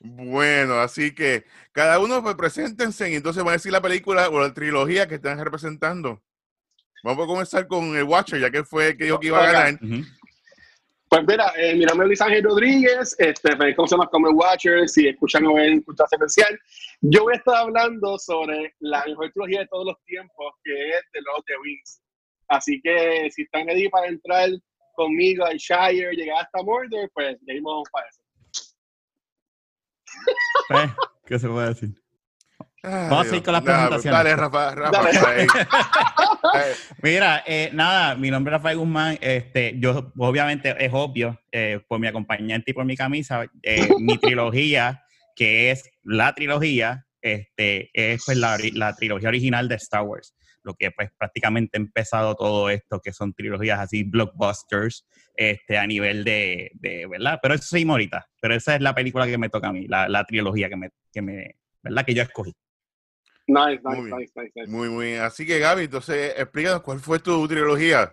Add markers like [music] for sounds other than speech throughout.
bueno, así que cada uno pues preséntense y entonces van a decir la película o la trilogía que están representando. Vamos a comenzar con el Watcher, ya que fue el que dijo que iba a ganar. Pues mira, eh, mi nombre es Luis Ángel Rodríguez, este, me conocemos como el Watcher, si escuchan o ven Cultura Secuencial. Yo voy a estar hablando sobre la mejor trilogía de todos los tiempos, que es The Lord of the Rings. Así que si están ahí para entrar conmigo al Shire, llegar hasta Mordor, pues le dimos para eso. Eh, ¿Qué se puede decir? Vamos a ir con las presentaciones. Dale, Rafa, Rafa. [laughs] Mira, eh, nada, mi nombre es Rafael Guzmán. Este, yo, obviamente, es obvio, eh, por mi acompañante y por mi camisa, eh, mi trilogía, que es la trilogía, este, es pues, la, la, trilogía original de Star Wars. Lo que pues prácticamente ha empezado todo esto, que son trilogías así, blockbusters, este, a nivel de, de ¿verdad? Pero eso sí, ahorita. Pero esa es la película que me toca a mí, la, la trilogía que me, que me, ¿verdad? Que yo escogí. Nice, nice, muy, nice, nice, nice. Muy, muy. Así que Gaby, entonces explícanos cuál fue tu trilogía.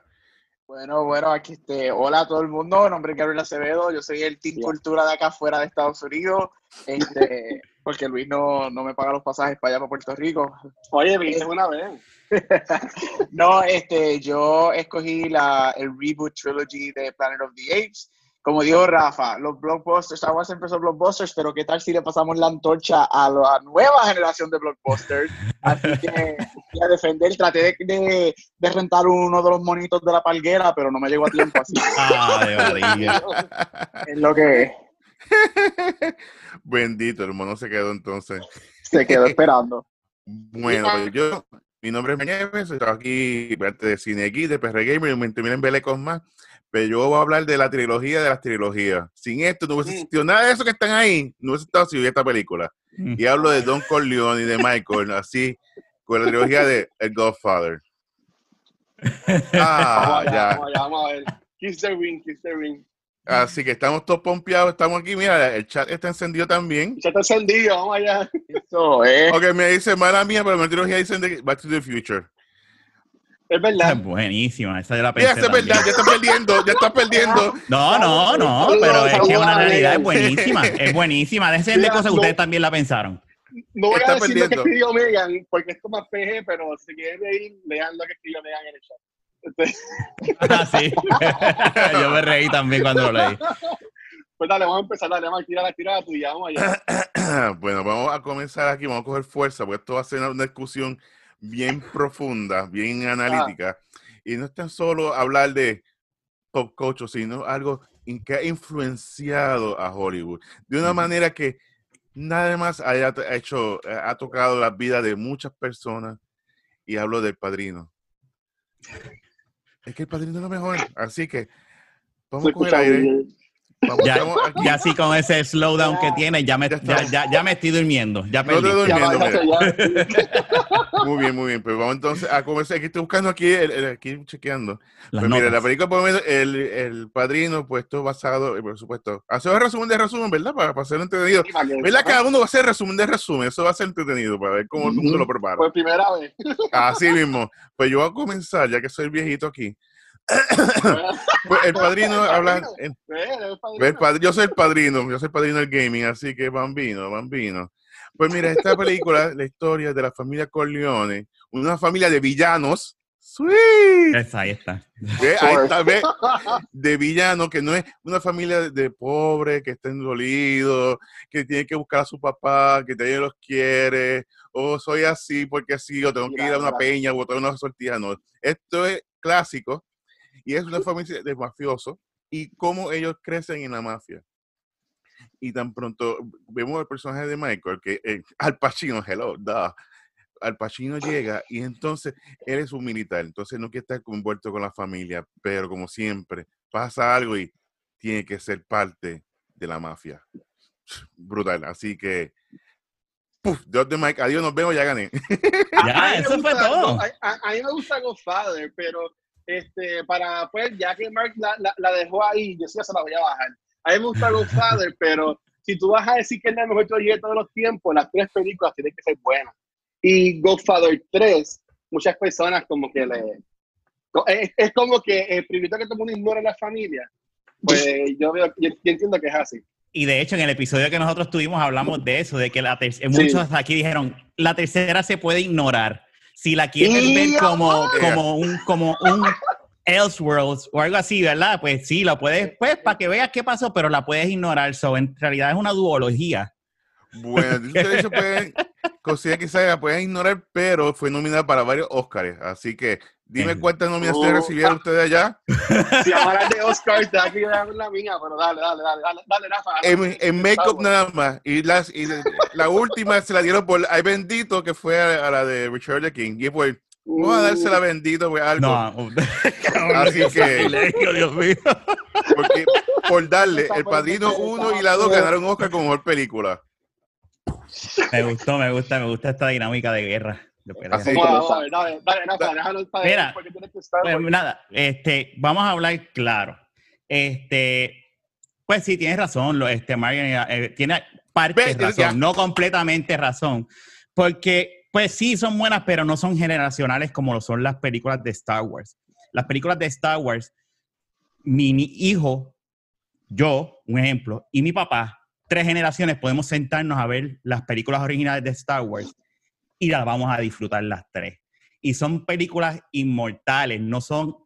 Bueno, bueno, aquí este, hola a todo el mundo, mi nombre es Gabriel Acevedo, yo soy el Team Cultura de acá afuera de Estados Unidos, este, [laughs] porque Luis no, no me paga los pasajes para allá para Puerto Rico. Oye, viniste una vez. [laughs] no, este, yo escogí la, el reboot trilogy de Planet of the Apes. Como dijo Rafa, los blockbusters, Star Wars empezó blockbusters, pero ¿qué tal si le pasamos la antorcha a la nueva generación de blockbusters? Así que a defender, traté de, de, de, rentar uno de los monitos de la palguera, pero no me llegó a tiempo así. Ah, [laughs] es lo que es. Bendito, el mono se quedó entonces. Se quedó esperando. Bueno, pues yo, mi nombre es Meñeves, estoy aquí parte de Cine Geek, de PR Gamer, y me miren Belecos más. Pero yo voy a hablar de la trilogía de las trilogías. Sin esto no hubiese existido nada de eso que están ahí, no hubiese estado si hubiera esta película. Y hablo de Don Corleone y de Michael, así, con la trilogía de El Godfather. [laughs] Ah, vamos ya. Vamos, vamos a ver. Kiss the ring, kiss the ring. Así que estamos todos pompeados, estamos aquí. Mira, el chat está encendido también. El chat está encendido, vamos allá. [laughs] Eso es. Ok, me dice, mala mía, pero mi trilogía dice Back to the Future. Es verdad. Es buenísima, esa ya la pensé. Ya, es verdad, ya está perdiendo, ya está perdiendo. No, no, no, pero es que una realidad es buenísima, es buenísima. Déjense de cosas que ustedes también la pensaron. No voy a decir perdiendo. lo que escribió Megan, porque esto es más PG, pero si quieren reír, lean lo que escribió Megan en el chat. Ah, sí. [laughs] Yo me reí también cuando lo leí. Pues dale, vamos a empezar, dale, vamos a tirar la tirada tuya, vamos allá. [clears throat] bueno, vamos a comenzar aquí, vamos a coger fuerza, porque esto va a ser una discusión bien profunda, bien analítica. Ah. Y no es tan solo hablar de pop culture, sino algo que ha influenciado a Hollywood de una manera que nada más haya hecho, ha tocado la vida de muchas personas. Y hablo del padrino. Es que el padrino es lo mejor. Así que vamos a coger aire. Vamos, ya, ya, así con ese slowdown que tiene, ya me, ya, ya, ya me estoy durmiendo. Ya perdí. No durmiendo, [laughs] muy bien, muy bien. Pues vamos entonces a comenzar. Aquí estoy buscando aquí, el, el, aquí chequeando. Las pues mira, la película, por el, el padrino, puesto basado, por supuesto. Hacer un resumen de resumen, ¿verdad? Para, para ser entretenido. ¿Verdad? Cada uno va a hacer resumen de resumen. Eso va a ser entretenido para ver cómo el mundo lo prepara. Por primera vez. Así mismo. Pues yo voy a comenzar, ya que soy viejito aquí. Pues el padrino habla. El, el padrino. yo soy el padrino, yo soy el padrino del gaming, así que bambino, bambino. Pues mira, esta película, la historia de la familia Corleone, una familia de villanos. ¡Sweet! Esa, ahí está. ¿Ve? Ahí está, ¿ve? [laughs] De villano, que no es una familia de pobres que estén dolidos, que tiene que buscar a su papá, que nadie los quiere, o soy así porque así, o tengo que ir a una peña o a una sortija. No, esto es clásico y es una familia de mafiosos y cómo ellos crecen en la mafia. Y tan pronto vemos el personaje de Michael, que eh, Al Pacino, hello, da. Al Pacino llega y entonces él es un militar, entonces no quiere estar envuelto con la familia, pero como siempre, pasa algo y tiene que ser parte de la mafia. Brutal. Así que puf, Dios de Mike, adiós, nos vemos, ya gané. Ya, eso fue gusta- todo. no, A, a- a mí me gusta Godfather, pero este, para, pues, ya que Mark la, la- la dejó ahí, yo sí se la voy a bajar. A mí me gusta Godfather, [laughs] pero si tú vas a decir que es la mejor trilogía de todos los tiempos, las tres películas tienen que ser buenas. Y Godfather 3, muchas personas como que le... Es, es como que el privilegio que todo el mundo ignora en la familia. Pues [laughs] yo, veo, yo, yo entiendo que es así. Y de hecho, en el episodio que nosotros tuvimos hablamos de eso, de que la muchos aquí dijeron, la tercera se puede ignorar. Si la quieres Y- ver como, como un, como un Elseworlds o algo así, ¿verdad? Pues sí, la puedes, pues, para que veas qué pasó, pero la puedes ignorar. So, en realidad es una duología. Bueno, ustedes se pueden, considera que se la pueden ignorar, pero fue nominada para varios Oscars. Así que dime Eh. cuántas nominaciones Oh. recibieron ustedes allá. [laughs] Si hablar de [laughs] Oscar, te dar la mía, pero dale, dale, dale, dale, dale, Rafa. En, en make-up nada más. Y, las, y la última se la dieron por Ay Bendito, que fue a, a la de Richard the King. Y pues, vamos a dársela Bendito, pues algo. No, [laughs] Así que- Dios mío. Porque por darle, El Padrino la 1 y la 2 ganaron Oscar como mejor película. Me gustó, me gusta, me gusta esta dinámica de guerra. Pues nada, este, vamos a hablar claro. Este, pues sí, tienes razón, lo, este, Marian, eh, tiene parte Ve, de razón, ya. no completamente razón, porque pues sí son buenas, pero no son generacionales como lo son las películas de Star Wars. Las películas de Star Wars, mi, mi hijo, yo, un ejemplo, y mi papá, tres generaciones podemos sentarnos a ver las películas originales de Star Wars y las vamos a disfrutar las tres y son películas inmortales, no son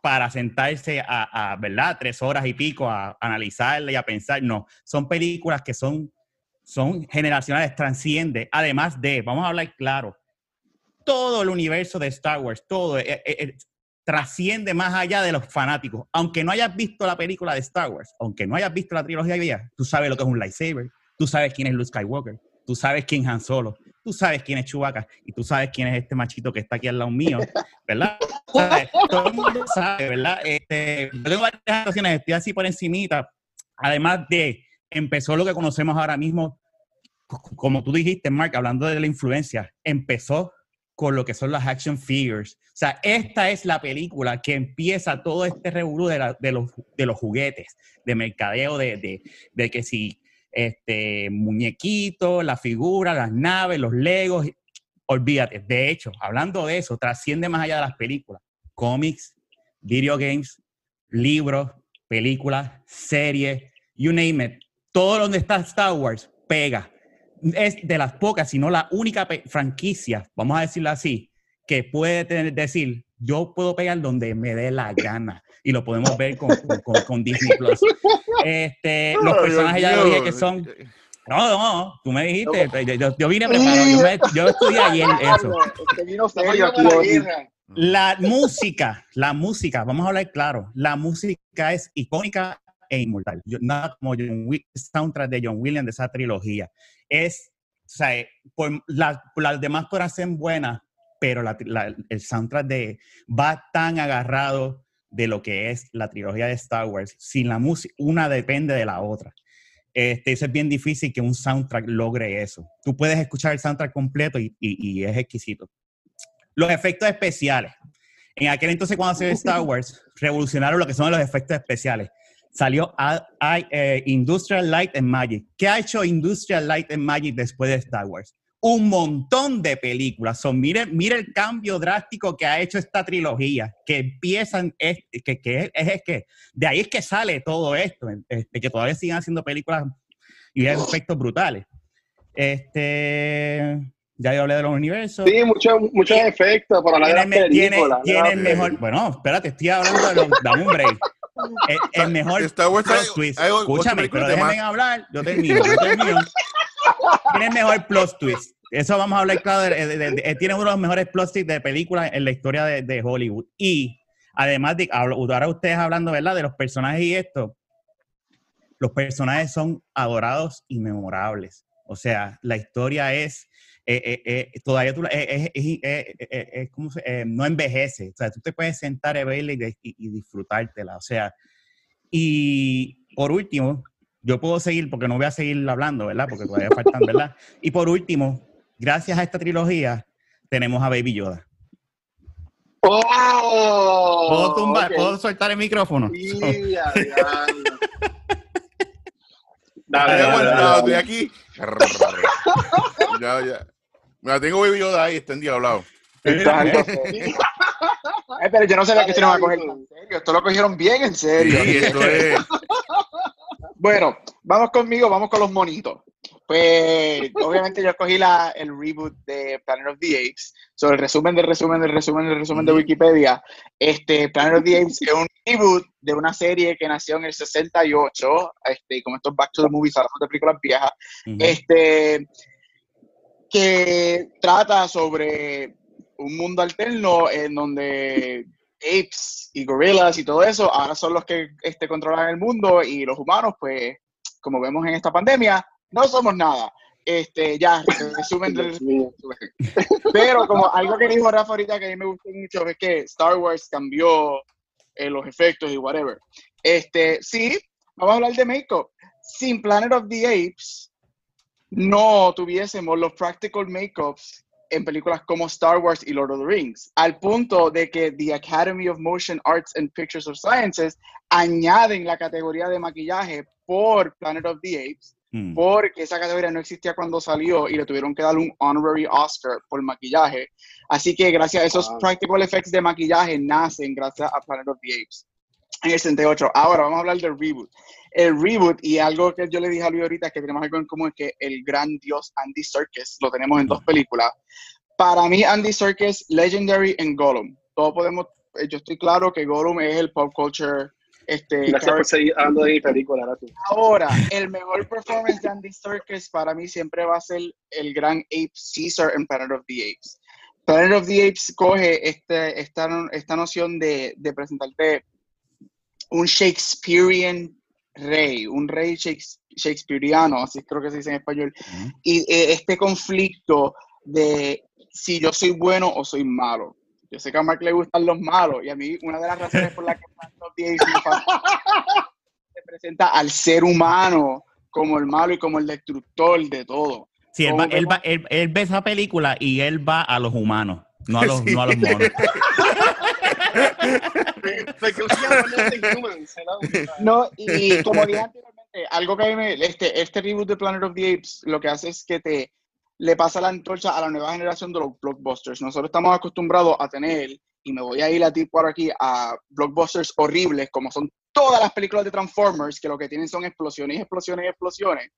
para sentarse a, a, ¿verdad? Tres horas y pico a, analizarla y a pensar, no, son películas que son, son generacionales, transciende, además de, vamos a hablar claro, todo el universo de Star Wars, todo, eh, eh, eh, trasciende más allá de los fanáticos. Aunque no hayas visto la película de Star Wars, aunque no hayas visto la trilogía vieja, tú sabes lo que es un lightsaber, tú sabes quién es Luke Skywalker, tú sabes quién es Han Solo, tú sabes quién es Chewbacca y tú sabes quién es este machito que está aquí al lado mío, [laughs] ¿verdad? ¿Sabes? Todo el mundo sabe, ¿verdad? Este, yo tengo varias situaciones, estoy así por encimita. Además de, empezó lo que conocemos ahora mismo, como tú dijiste, Mark, hablando de la influencia, empezó con lo que son las action figures. O sea, esta es la película que empieza todo este revolú de, los, de los juguetes, de mercadeo, de, de, de que si este, muñequitos, la figura, las naves, los legos, olvídate. De hecho, hablando de eso, trasciende más allá de las películas. Cómics, video games, libros, películas, series, you name it. Todo donde está Star Wars pega. Es de las pocas, si no la única franquicia, vamos a decirlo así, que puede decir, yo puedo pegar donde me dé la gana. Y lo podemos ver con, con- con- con Disney Plus. Este, los personajes ya dije que son no, no, tú me dijiste, yo, yo- yo vine preparado, yo, me- yo estudié ayer eso. Este vino Estamos serio yendo a la música, la música, vamos a hablar claro, la música es icónica e inmortal. Yo- nada como John Wi- soundtrack de John Williams de esa trilogía. Es, o sea, eh, por, la- las demás podrán ser buenas, pero la- la- el soundtrack de, va tan agarrado de lo que es la trilogía de Star Wars. Sin la música, una depende de la otra. Este, eso es bien difícil que un soundtrack logre eso. Tú puedes escuchar el soundtrack completo y, y- y es exquisito. Los efectos especiales. En aquel entonces, cuando se Star [laughs] Wars, revolucionaron lo que son los efectos especiales. Salió a- a- eh, Industrial Light and Magic. ¿Qué ha hecho Industrial Light and Magic después de Star Wars? Un montón de películas. Son, mire, mire el cambio drástico que ha hecho esta trilogía, que empiezan, es, que, que es, es que de ahí es que sale todo esto, este, que todavía siguen haciendo películas y hay efectos brutales. Este, ya yo hablé de los universos. Sí, muchos muchos efectos por hablar de las Tiene, tiene, el mejor. Bueno, espérate, estoy hablando de los. Dame un break. El, el mejor Star Wars hay- twist. hay Escúchame, pero déjenme hablar. Yo termino, yo termino. [laughs] Tiene mejor plot twist. Eso vamos a hablar claro. de- de- de- de- tiene uno de los mejores plot twists de películas en la historia de, Hollywood. Y además de. Ahora ustedes hablando, ¿verdad? De los personajes y esto. Los personajes son adorados y memorables. O sea, la historia es. eh, eh, eh, todavía tú, eh, eh, eh, eh, eh, eh, eh, ¿cómo se- eh, no envejece. O sea, tú te puedes sentar a verla y, y- y disfrutártela. O sea, y por último, yo puedo seguir porque no voy a seguir hablando, ¿verdad? Porque todavía faltan, ¿verdad? [laughs] Y por último, gracias a esta trilogía, tenemos a Baby Yoda. ¡Oh! ¿Puedo, tumbar. ¿puedo soltar el micrófono? Sí, [laughs] [laughs] ya, ya. Estoy Dale, dale, aguantado, estoy dale. aquí. ya, ya. Me la tengo Baby Yoda ahí. Está algo serio. Eh, pero yo no sabía que esto no va a coger serio. Esto lo cogieron bien en Sí, serio. esto es. Bueno, vamos conmigo, vamos con los monitos. Pues, obviamente yo cogí la, el reboot de Planet of the Apes. Sobre el resumen del resumen del resumen del resumen de Wikipedia. Este, Planet of the Apes es un reboot de una serie que nació en el 68. Este, como estos Back to the Movies, ahora son de películas viejas. Este que trata sobre un mundo alterno en donde apes y gorillas y todo eso ahora son los que este, controlan el mundo y los humanos, pues, como vemos en esta pandemia, no somos nada. Este, ya, [laughs] resumen del [laughs] pero como algo que dijo Rafa ahorita que a mí me gustó mucho es que Star Wars cambió eh, los efectos y whatever. Este, sí, vamos a hablar de make-up. Sin Planet of the Apes, no tuviésemos los practical make-ups en películas como Star Wars y Lord of the Rings, al punto de que the Academy of Motion Arts and Pictures of Sciences añaden la categoría de maquillaje por Planet of the Apes Mm. porque esa categoría no existía cuando salió y le tuvieron que dar un honorary Oscar por maquillaje. Así que gracias a esos Wow. practical effects de maquillaje nacen gracias a Planet of the Apes en el 68. Ahora vamos a hablar del reboot. El reboot, y algo que yo le dije a Luis ahorita es que tenemos algo en común, es que el gran dios Andy Serkis lo tenemos en dos películas. Para mí, Andy Serkis, Legendary en Gollum. Todos podemos, eh, yo estoy claro que Gollum es el pop culture este, Gracias por seguir hablando de mi película. Ahora, el mejor performance de Andy Serkis para mí siempre va a ser el gran Ape Caesar en Planet of the Apes. Planet of the Apes coge este, esta, esta noción de, de presentarte un Shakespearean rey, un rey shakes- shakespeareano, así creo que se dice en español, Ujú. y eh, este conflicto de si yo soy bueno o soy malo. Yo sé que a Mark le gustan los malos, y a mí una de las razones por las que fascina se presenta al ser humano como el malo y como el destructor de todo. Sí, él, va- él, va- él- él ve esa película y él va a los humanos, no a los, [laughs] Sí. no a los monos. [laughs] [laughs] No, y como dije anteriormente, algo que me, este, este reboot de Planet of the Apes lo que hace es que te le pasa la antorcha a la nueva generación de los blockbusters. Nosotros estamos acostumbrados a tener, y me voy a ir a ti por aquí, a blockbusters horribles, como son todas las películas de Transformers, que lo que tienen son explosiones, explosiones, explosiones.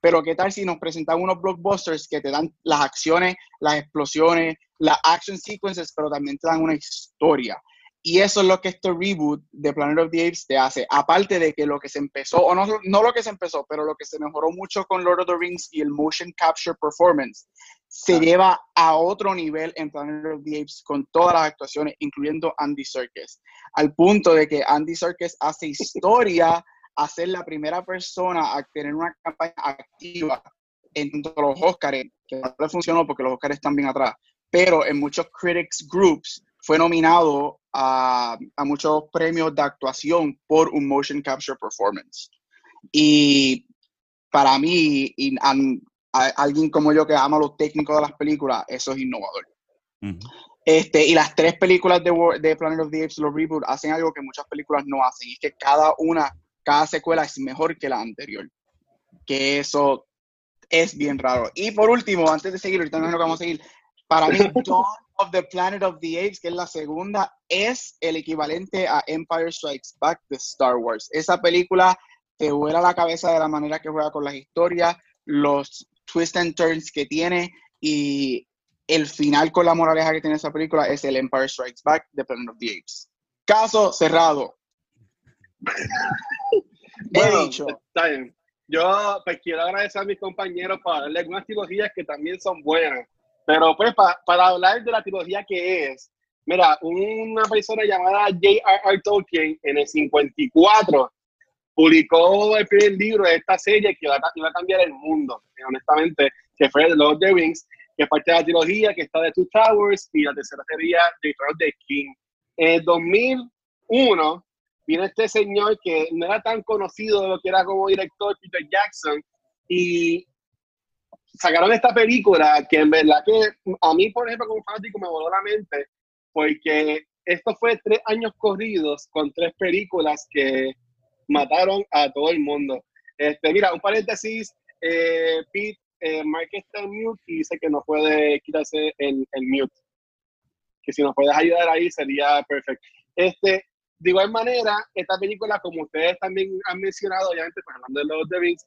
Pero qué tal si nos presentan unos blockbusters que te dan las acciones, las explosiones, las action sequences, pero también te dan una historia. Y eso es lo que este reboot de Planet of the Apes te hace. Aparte de que lo que se empezó, o no, no lo que se empezó, pero lo que se mejoró mucho con Lord of the Rings y el motion capture performance, se Ah. lleva a otro nivel en Planet of the Apes con todas las actuaciones, incluyendo Andy Serkis. Al punto de que Andy Serkis hace historia a ser la primera persona a tener una campaña activa en todos los Oscars, que no le funcionó porque los Oscars están bien atrás, pero en muchos critics groups fue nominado a, a muchos premios de actuación por un motion capture performance. Y para mí, y a, a alguien como yo que ama los técnicos de las películas, eso es innovador. Ujú. Este, y las tres películas de, War- de Planet of the Apes, los reboot, hacen algo que muchas películas no hacen, y es que cada una, cada secuela es mejor que la anterior. Que eso es bien raro. Y por último, antes de seguir, ahorita no es lo que vamos a seguir, para mí, [laughs] Dawn of the Planet of the Apes, que es la segunda, es el equivalente a Empire Strikes Back de Star Wars. Esa película te vuela la cabeza de la manera que juega con las historias, los twists and turns que tiene y el final con la moraleja que tiene esa película es el Empire Strikes Back de Planet of the Apes. Caso cerrado. [laughs] He dicho. está bien. Yo pues quiero agradecer a mis compañeros para darle algunas trilogías que también son buenas. Pero pues pa- para hablar de la trilogía que es, mira, una persona llamada J.R.R. Tolkien en el 54 publicó el primer libro de esta serie que iba a, iba a cambiar el mundo, honestamente, que fue The Lord of the Rings, que es parte de la trilogía que está de Two Towers y la tercera sería The Throne of the King. En el 2001 viene este señor que no era tan conocido de lo que era como director, Peter Jackson, y sacaron esta película que en verdad que a mí, por ejemplo, como fanático me voló la mente, porque esto fue tres años corridos con tres películas que mataron a todo el mundo. Este, mira, un paréntesis, eh, Pete, eh, Mark está en mute y dice que no puede quitarse el, el mute. Que si nos puedes ayudar ahí sería perfecto. Este, de igual manera, esta película, como ustedes también han mencionado, obviamente, pues hablando de los de Vince,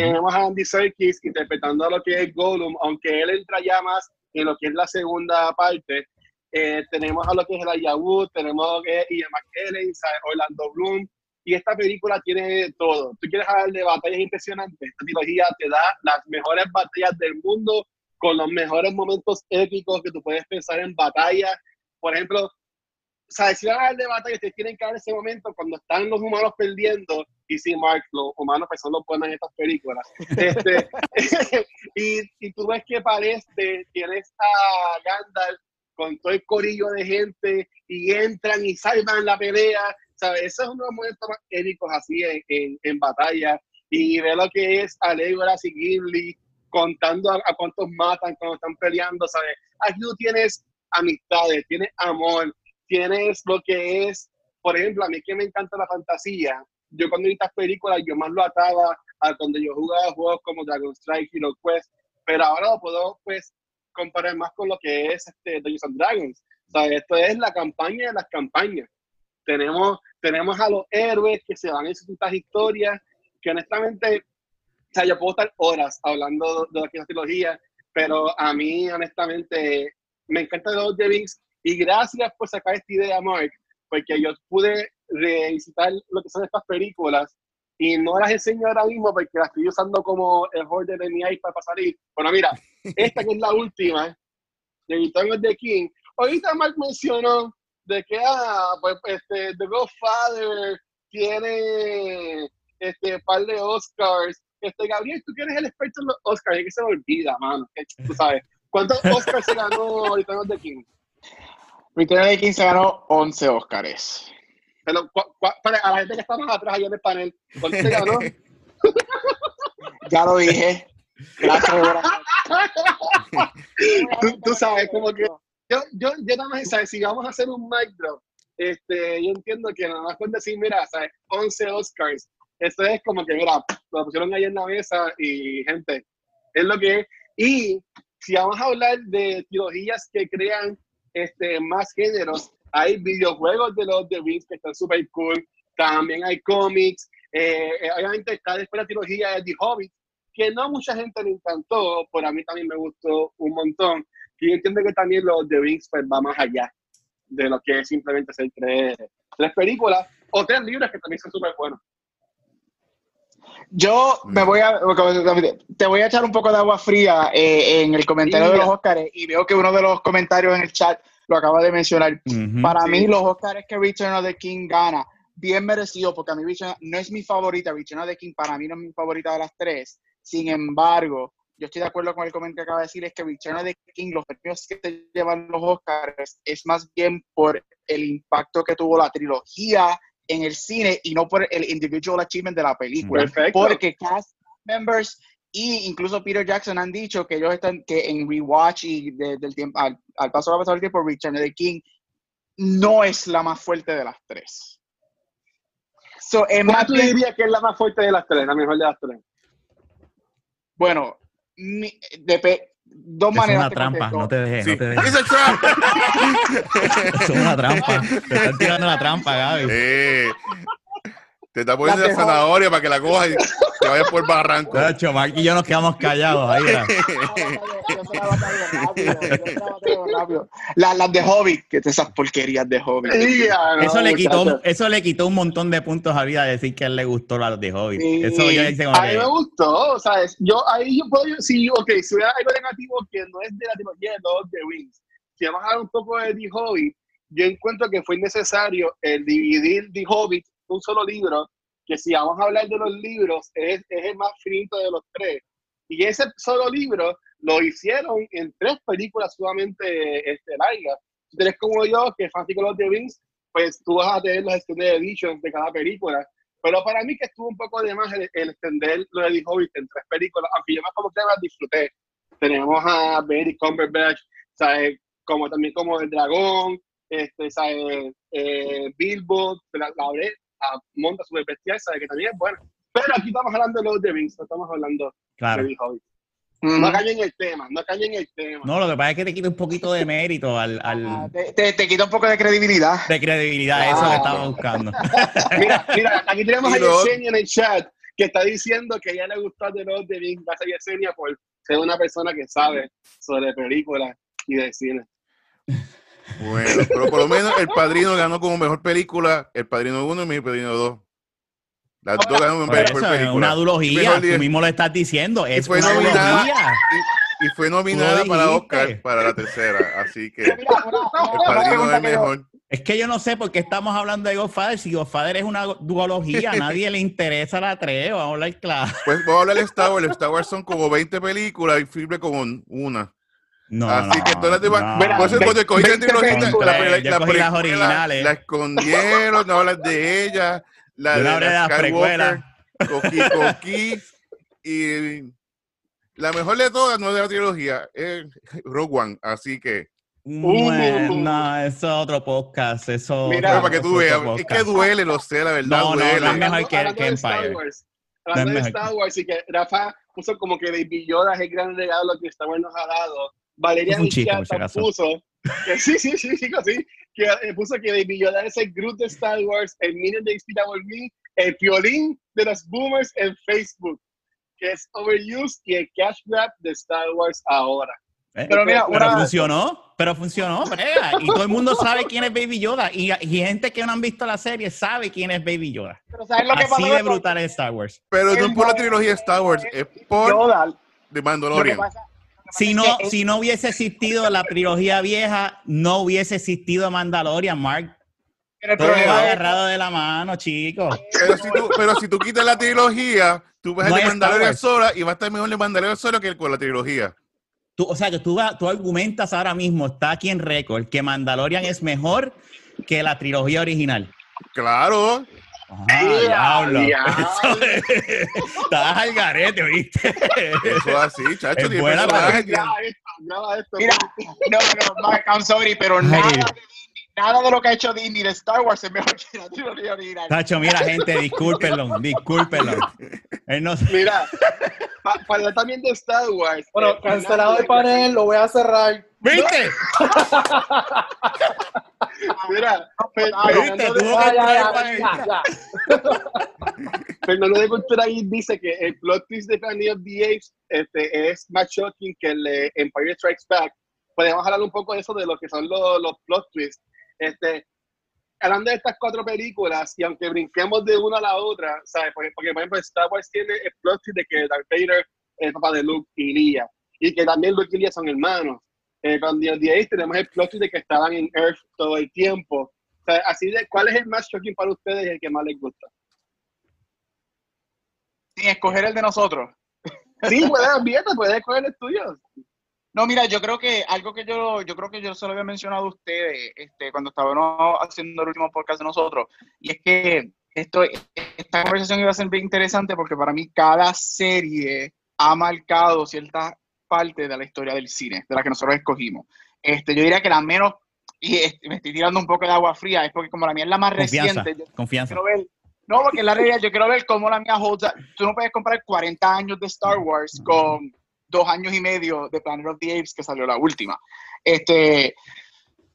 tenemos a Andy Serkis interpretando lo que es Gollum, aunque él entra ya más en lo que es la segunda parte. Eh, tenemos a lo que es el Yahoo, tenemos a lo que es Ian McKellen, Orlando Bloom, y esta película tiene todo. Tú quieres hablar de batallas impresionantes, esta trilogía te da las mejores batallas del mundo con los mejores momentos épicos que tú puedes pensar en batalla. Por ejemplo, sea, si van a hablar de batalla, ustedes tienen que ver ese momento cuando están los humanos perdiendo, y sí, Mark, los humanos pues son los buenos en estas películas. Este, [laughs] [laughs] y, y, tú ves que parece, tienes a Gandalf con todo el corillo de gente, y entran y salvan la pelea, ¿sabes? Esos son unos momentos más épicos así en, en, en, batalla, y ve lo que es a Legolas y Gimli contando a, a cuántos matan cuando están peleando, ¿sabes? Aquí tú tienes amistades, tienes amor, tienes lo que es, por ejemplo, a mí que me encanta la fantasía, yo cuando vi estas películas, yo más lo ataba a cuando yo jugaba juegos como Dragon Strike, Hero Quest, pero ahora lo puedo, pues, comparar más con lo que es este, Dungeons and Dragons. O sea, esto es la campaña de las campañas. Tenemos, tenemos a los héroes que se van en sus historias, que honestamente, o sea, yo puedo estar horas hablando de, de la trilogía, pero a mí, honestamente, me encanta los Rings y gracias por sacar esta idea, Mark, porque yo pude revisitar lo que son estas películas y no las enseño ahora mismo porque las estoy usando como el holder de mi iPad para salir. Bueno, mira, esta que es la última, de of the King. Ahorita Mark mencionó de que, ah, pues, este, The Godfather tiene este par de Oscars. Este, Gabriel, tú que eres el experto en los Oscars, es que se me olvida, mano. Tú sabes. ¿Cuántos Oscars se ganó of the King? The King se ganó 11 Oscars. Pero, para, a la gente que está más atrás allá en el panel, ¿cuánto se ganó? [laughs] ya lo dije. [laughs] tú, tú, sabes, como que yo, yo, yo nada más, ¿sabes? Si vamos a hacer un mic drop, este, yo entiendo que nada más con decir, mira, ¿sabes? 11 Oscars. Esto es como que, mira, lo pusieron ahí en la mesa y, gente, es lo que es. Y si vamos a hablar de trilogías que crean este, más géneros. Hay videojuegos de los The Rings que están súper cool. También hay cómics. Eh, eh, obviamente está después la trilogía de The Hobbit, que no mucha gente le encantó, pero a mí también me gustó un montón. Y yo entiendo que también los The Rings pues, va más allá de lo que es simplemente hacer tres, tres películas o tres libros que también son súper buenos. Yo me voy a, te voy a echar un poco de agua fría eh, en el comentario de los Oscars y veo que uno de los comentarios en el chat lo acaba de mencionar. Para mí, los Oscars que Return of the King gana, bien merecido, porque a mí no es mi favorita, Return of the King para mí no es mi favorita de las tres. Sin embargo, yo estoy de acuerdo con el comentario que acaba de decir, es que Return of the King, los premios que te llevan los Oscars, es más bien por el impacto que tuvo la trilogía en el cine y no por el individual achievement de la película. Perfecto. Porque cast members y incluso Peter Jackson han dicho que ellos están que en rewatch y de, del tiempo al, al paso del tiempo Return of the King no es la más fuerte de las tres. So, ¿Cuál tú dirías que es la más fuerte de las tres, la mejor de las tres? Bueno, mi, de, dos maneras. Es una trampa, no te dejes, no te dejes. es [laughs] una trampa. Te están tirando la trampa, Gaby. Eh, te está poniendo la zanahoria para que la cojas y te vayas por barranco. Nacho, Mark y yo nos quedamos callados ahí. Las la de Hobbit, que esas porquerías de Hobbit. eso, le quitó, eso le quitó un montón de puntos a vida decir que a él le gustó las de Hobbit. Sí. Eso yo hice a mí me gustó, ¿sabes? Yo ahí yo puedo decir, ok, si hubiera algo negativo que no es de la trilogía de Lord of the Rings, si vamos a hablar un poco de The Hobbit, yo encuentro que fue necesario el dividir The Hobbit un solo libro, que si vamos a hablar de los libros, es, es el más finito de los tres. Y ese solo libro lo hicieron en tres películas sumamente este, largas. Tú como yo, que fanático de los The Rings, pues tú vas a tener los extended editions de cada película. Pero para mí que estuvo un poco de más el, el extender lo de The Hobbit en tres películas, aunque yo más como que las disfruté. Tenemos a Benedict Cumberbatch, ¿sabes? Como también como El Dragón, este, ¿sabes? Eh, Bilbo, la, la a monta super bestial, ¿sabes? Que también es bueno. Pero aquí estamos hablando de los de Rings, no estamos hablando Claro. de The Hobbit. No cambien el tema, no cambien el tema. No, lo que pasa es que te quita un poquito de mérito al, Ah, al Te, te, te quita un poco de credibilidad. de credibilidad, eso que estaba buscando. [laughs] Mira, mira, aquí tenemos a Yesenia en el chat que está diciendo que ya le gustó de los de Rings. Gracias Yesenia por ser una persona que sabe sobre películas y de cine. Bueno, pero por lo menos El Padrino ganó como mejor película, El Padrino 1 y Mi Padrino 2. Las dos ganaron mejor eso, es película. una duología, tú mismo lo estás diciendo, es fue una nominada. duología. Y, y fue nominada para. Oscar para la tercera, así que El Padrino es que yo- mejor. Es que yo no sé por qué estamos hablando de Godfather. Si Godfather es una duología, a nadie le interesa la tres, vamos a hablar claro. Pues voy a hablar de Star Wars. Star Wars son como 20 películas y Filme como una. No, Así no, que todas las demás. no. Por eso cuando las originales. La escondieron, no hablas de ella. La de las precuelas. Cogí. Y la mejor de todas, no es de la trilogía, es Rogue One. Así que, Bueno, no, eso es otro podcast. Eso Mira, para que tú veas, es que duele, lo sé, la verdad, No, no, duele. no es mejor que- Empire. Hablando de. Star Wars y que Rafa puso como que Baby Yoda es el gran regalo que Star Wars nos ha dado. Valeria acaso. puso que [laughs] sí, sí, sí, chicos, sí, que eh, puso que Baby Yoda es el Groot de Star Wars, el Minion de Inspirable Me, el violín de los boomers en Facebook, que es overused y el cash grab de Star Wars ahora. ¿Eh? Pero mira, Pero una- funcionó, pero funcionó, brega. Y todo el mundo sabe quién es Baby Yoda. Y, y gente que no han visto la serie sabe quién es Baby Yoda. Pero ¿sabes lo que pasa? Así de con brutal es Star Wars. Pero no es por la trilogía de Star Wars, es por Yoda? Que Mandalorian. pasa- lo que pasa Si no, si no hubiese existido la trilogía vieja, no hubiese existido Mandalorian, Mark. el Todo problema va agarrado de la mano, chicos. Pero si, tú, pero si tú quitas la trilogía, tú ves No el de hay Star Mandalorian sola y va a estar mejor el de Mandalorian sola que el con la trilogía. Tú, o sea, que tú, va- tú argumentas ahora mismo, está aquí en récord, que Mandalorian es mejor que la trilogía original. Claro. Ah, diablo. diablo. Eso es- Estás al garete, ¿viste? Eso es así, chacho. Es buena Graba esto, esto. Mira, no, no, Mark, I'm sorry, pero nada de, Disney, nada de lo que ha hecho Disney de Star Wars es mejor que la trilogía original. Tacho, mira, gente, discúlpenlo, discúlpenlo. Él no Mira, pa- para también de Star Wars. Bueno, eh, cancelado el panel, lo voy a cerrar. ¿Viste? [laughs] Mira, Fer- Ah, Fernando de- panel. ya, ya. Fernando de Cultura ahí dice que el plot twist de Planet of the Apes este, es más shocking que el de Empire Strikes Back. Podemos hablar un poco de eso, de lo que son los, los plot twists. Este, hablando de estas cuatro películas, y aunque brinquemos de una a la otra, ¿sabes? Porque, porque, por ejemplo, Star Wars tiene el plot twist de que Darth Vader es el papá de Luke y Leia, y que también Luke y Leia son hermanos. Eh, con The, Apes tenemos el plot de que estaban en Earth todo el tiempo. O sea, así de, ¿cuál es el más shocking para ustedes y el que más les gusta? Sin escoger el de nosotros. [laughs] Sí, puedes, olvídate, puedes escoger el tuyo. No, mira, yo creo que algo que yo, yo creo que yo se lo había mencionado a ustedes este, cuando estábamos haciendo el último podcast de nosotros, y es que esto, esta conversación iba a ser bien interesante porque para mí cada serie ha marcado ciertas partes de la historia del cine, de la que nosotros escogimos. Este, yo diría que la menos, y me estoy tirando un poco de agua fría, es porque como la mía es la más Confianza, reciente, yo confianza. quiero ver, no, porque en la realidad yo quiero ver cómo la mía holds up. Tú no puedes comparar 40 años de Star Wars con dos años y medio de Planet of the Apes que salió la última. Este,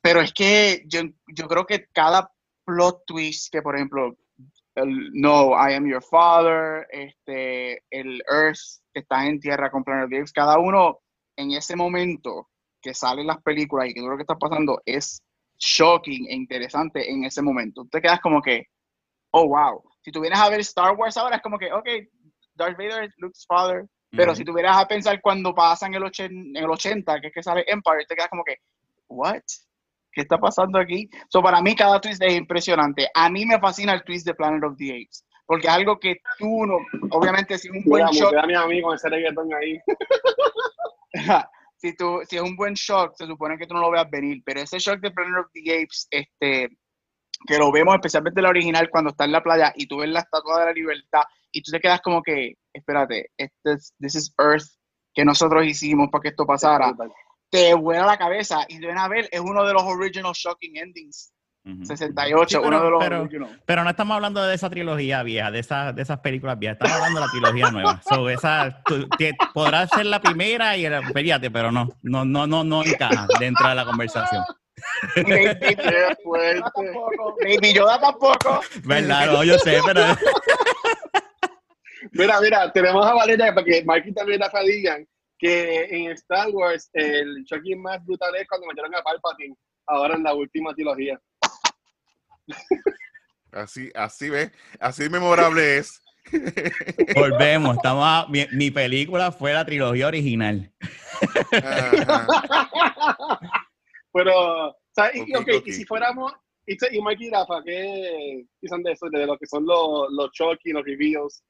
pero es que yo, yo creo que cada plot twist que, por ejemplo, el No, I am your father, este, el Earth que está en tierra con Planet Apes, cada uno en ese momento que salen las películas y que todo lo que está pasando es shocking e interesante en ese momento. Tú te quedas como que, oh, wow. Si tú vienes a ver Star Wars ahora, es como que, ok, Darth Vader es Luke's father, pero si tuvieras a pensar cuando pasan el, ochen- en el 80, que es que sale Empire, te quedas como que, what? ¿Qué está pasando aquí? So, para mí cada twist es impresionante. A mí me fascina el twist de Planet of the Apes, porque es algo que tú no, obviamente sin un buen Mira, shock, a mi amigo ese reggaetón ahí. [laughs] si, tú, si es un buen shock, se supone que tú no lo veas venir, pero ese shock de Planet of the Apes, este, que lo vemos especialmente la original cuando está en la playa y tú ves la estatua de la libertad y tú te quedas como que, espérate, este es, this is Earth que nosotros hicimos para que esto pasara. Te vuela la cabeza y de a ver, es uno de los original shocking endings. Ujú. 68, Sí, pero- uno de los pero- original. Pero no estamos hablando de esa trilogía vieja, de, esa, de esas películas viejas. Estamos hablando de la trilogía nueva. So, esa, tú- tie- podrá ser la primera y el, fíjate, pero no, no, no, no, no encaja dentro de la conversación. [laughs] Baby, fuerte. tampoco. Baby Yoda tampoco. ¿Verdad? No, yo sé, pero [laughs] Mira, mira, tenemos a Valeria para que Mikey también Rafa digan que en Star Wars el Chucky más brutal es cuando metieron a Palpatine, ahora en la última trilogía. Así, así ves, así memorable es. [laughs] volvemos. Estamos a- mi, mi película fue la trilogía original. Ajá. [laughs] Pero, o sea, y, si fuéramos, y, y Mikey y Rafa, ¿qué piensan de eso? De lo que son los, los Chucky, los reveals.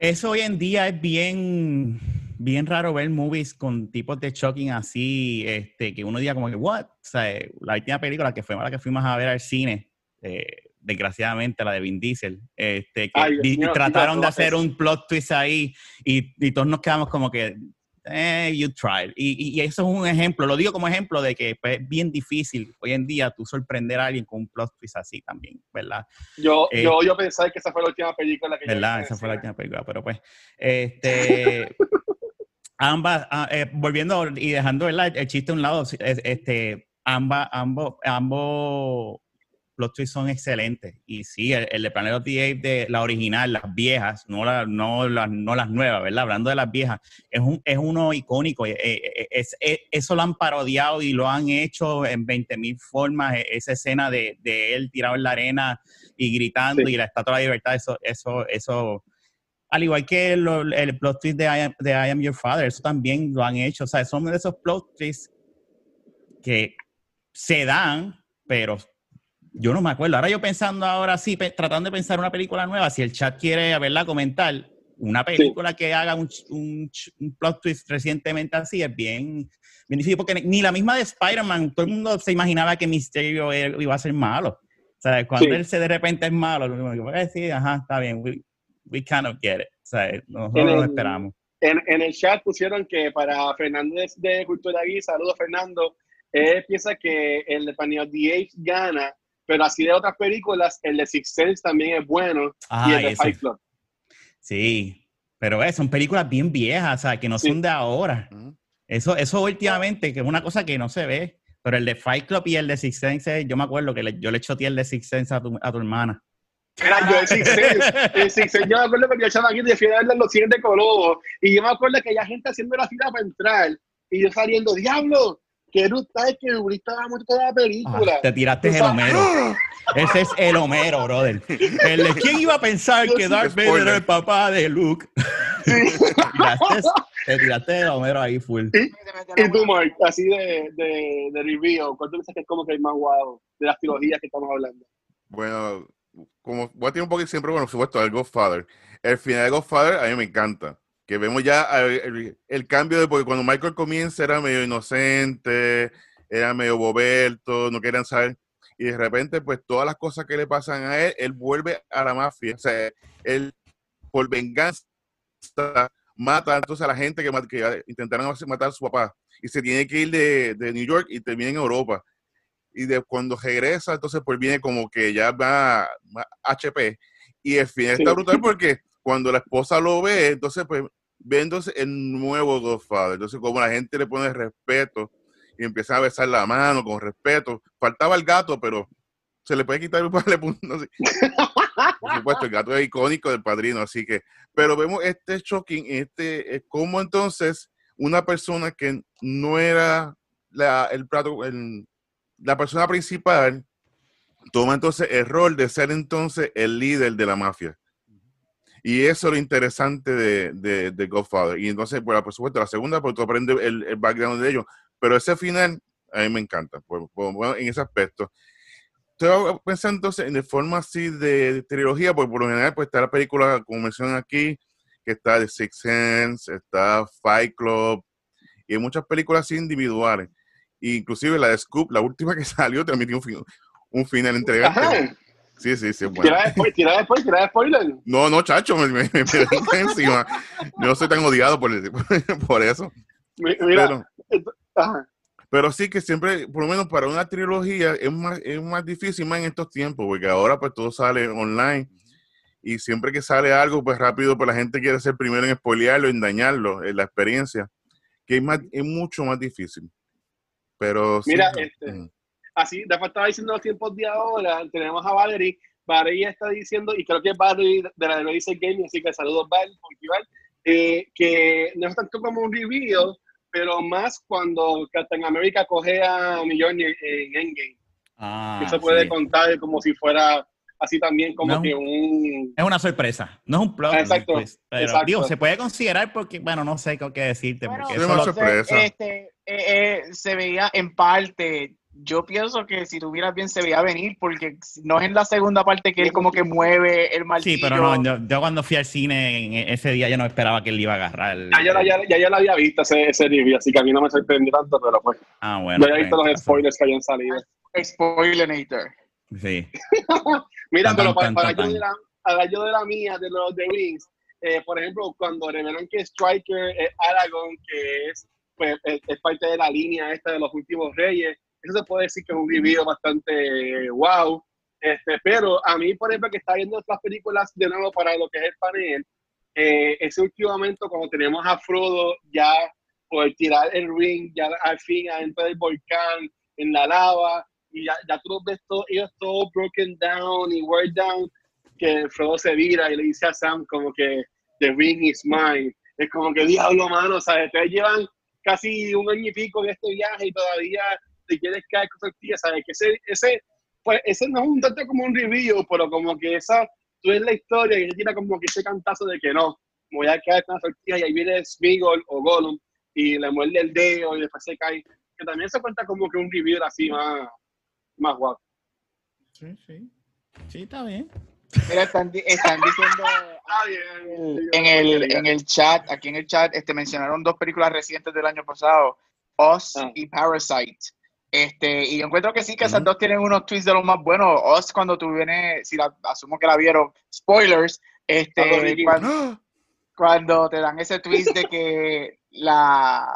Eso hoy en día es bien, bien raro ver movies con tipos de shocking así, este, que uno diga como que, what? O sea, eh, la última película que fue la que fuimos a ver al cine, eh, desgraciadamente, la de Vin Diesel, este, que Ay, Dios trataron de hacer un plot twist ahí y, y todos nos quedamos como que, eh, you tried. Y, y- eso es un ejemplo, lo digo como ejemplo de que pues, es bien difícil hoy en día tú sorprender a alguien con un plot twist así también, ¿verdad? Yo, Eh, yo, yo pensaba que esa fue la última película que yo ¿Verdad? en Esa fue la última película, pero pues, este, [laughs] ambas, ah, eh, volviendo y dejando ¿verdad? el chiste a un lado, es- este, ambas, ambos, ambos plot twists son excelentes. Y sí, el, el de Planet of the Apes de la original, las viejas, no, la- no, las, no las nuevas, ¿verdad? Hablando de las viejas, es, un, es uno icónico. eh, eh, es- es- eso lo han parodiado y lo han hecho en 20 mil formas. e- Esa escena de, de él tirado en la arena y gritando Sí. y la estatua de la libertad, eso, eso, eso. Al igual que lo- el plot twist de I, am, de I Am Your Father, eso también lo han hecho. O sea, son de esos plot twists que se dan, pero yo no me acuerdo. Ahora yo pensando ahora sí, tratando de pensar una película nueva, si el chat quiere verla comentar, una película que haga un, un un plot twist recientemente así es bien, bien difícil, porque ni- la misma de Spider-Man, todo el mundo se imaginaba que Mysterio era- iba a ser malo. O sea, cuando Sí. él se de repente es malo, lo único que voy a decir, ajá, está bien, we, we of get it. O sea, nosotros En lo esperamos. En, en el chat pusieron que para Fernández de Cultura Gui, saludos Fernando, él piensa que el de Planet of the Apes gana, pero así de otras películas, el de Six Sense también es bueno, y Ah, el de. Fight Club. Sí, pero eh, son películas bien viejas, o sea, que no Sí. son de ahora. Eso, eso últimamente, que es una cosa que no se ve. Pero el de Fight Club y el de Six Sense, yo me acuerdo que le- yo le choteé el de Six Sense a tu, a tu hermana. Era yo el Six Sense, el Six Sense, yo me acuerdo que yo estaba aquí de de los cines de Colobo, y yo me acuerdo que había gente haciendo la fila para entrar, y yo saliendo, diablo, que brutal que Uri estaba muerto toda la película. Ah, te tiraste el Homero. [laughs] Ese es el Homero, brother. El de quién iba a pensar que Darth Vader era el papá de Luke. Sí. [laughs] Te tiraste, te tiraste el Homero ahí full. Y tú, Mark, así de, de, de review, ¿cuál tú piensas que es como que el más guau de las trilogías que estamos hablando? Bueno, como voy a tener un poquito siempre, bueno, por supuesto, el Godfather. El final de Godfather a mí me encanta. Que vemos ya el, cambio de, porque cuando Michael comienza era medio inocente, era medio boberto, no querían saber. Y de repente, pues todas las cosas que le pasan a él, él vuelve a la mafia. O sea, él por venganza mata entonces a la gente que, que intentaron matar a su papá. Y se tiene que ir de, de New York y termina en Europa y de cuando regresa, entonces pues viene como que ya va, va HP. Y el final Sí. está brutal porque cuando la esposa lo ve, entonces pues entonces el nuevo Godfather. Entonces como la gente le pone respeto y empieza a besar la mano con respeto. Faltaba el gato, pero se le puede quitar el pone- [laughs] no sé. Por supuesto, el gato es icónico del padrino, así que, pero vemos este shocking, este, es como entonces una persona que no era la, el plato, el- la persona principal, toma entonces el rol de ser entonces el líder de la mafia. Y eso es lo interesante de, de, de Godfather. Y entonces, bueno, por supuesto, la segunda, porque tú aprendes el, el background de ellos. Pero ese final, a mí me encanta, por- bueno, en ese aspecto. Estoy pensando entonces en de forma así de trilogía, porque por lo general pues está la película, como mencionan aquí, que está The Six Sense, está Fight Club, y hay muchas películas así individuales. Inclusive la de Scoop, la última que [laughs] salió, también tiene un, fin- un final entregante. Sí, sí, sí, bueno. Tira después, tira después, tira spoiler. No, no, chacho, me, me, me [laughs] encima. Yo no soy tan odiado por, el- [laughs] por eso. Mi- Mira, Pero, ajá. pero sí que siempre, por lo menos para una trilogía, es más, es más difícil más en estos tiempos, porque ahora pues todo sale online y siempre que sale algo, pues rápido, pues la gente quiere ser primero en spoilearlo, en dañarlo, en la experiencia, que es, más, es mucho más difícil. Pero sí, Mira, este, ujú. Así, después estaba diciendo los tiempos de ahora, tenemos a Valerie, Valerie está diciendo, y creo que es Valerie de la de Release Gaming, así que saludos Val, Val, eh, que no es tanto como un review, pero más cuando Captain America coge a Mjolnir en Endgame. Ah, que se puede sí. contar como si fuera así también como No. que un... Es una sorpresa, no es un plot. Exacto, twist, pero, exacto. Digo, se puede considerar porque, bueno, no sé qué decirte. Bueno, porque eso una lo- sorpresa. Este, eh, eh, se veía en parte. Yo pienso que si tuvieras bien se veía venir, porque no es en la segunda parte que él como que mueve el martillo. Sí, pero no, yo, yo cuando fui al cine en ese día yo no esperaba que él iba a agarrar. el- Ya yo, la- ya, ya yo la había visto ese, ese review, así que a mí no me sorprendió tanto, pero pues Ah, bueno. yo había visto los spoilers que habían salido. Spoilernator. Sí. [laughs] Mira, Tan, pero tan, para, tan, para yo de la, para yo de la mía, de los de Wings, eh, por ejemplo, cuando revelan que Striker es Aragorn, que es, pues, es, es parte de la línea esta de los últimos reyes, eso se puede decir que es un review bastante eh, wow. Este, pero a mí, por ejemplo, que está viendo estas películas de nuevo para lo que es el panel, eh, ese último momento cuando tenemos a Frodo ya por tirar el ring, ya al fin adentro del volcán, en la lava, y ya, ya tú ves todos, ellos todos broken down y wear down, que Frodo se vira y le dice a Sam como que the ring is mine. Es como que diablo, mano, ¿sabes? Ustedes llevan casi un año y pico en este viaje y todavía te quieres caer con tortillas, ¿sabes? Que ese, ese, pues, ese no es un tanto como un review, pero como que esa, tú ves la historia y tira como que ese cantazo de que no, me voy a caer con las tortillas y ahí viene Smigol o Gollum y le muerde el dedo y después se cae. Que también se cuenta como que un review así más, más guapo. Sí, sí. Sí, está bien. Mira, están, están diciendo Está bien. en el, en el chat, aquí en el chat, este, mencionaron dos películas recientes del año pasado, Us Ah. y Parasite. Este, y yo encuentro que sí, que esas dos tienen unos twists de los más buenos. Us, cuando tú vienes, si la, asumo que la vieron, spoilers, este, Ricky. cuando, cuando te dan ese twist de que la,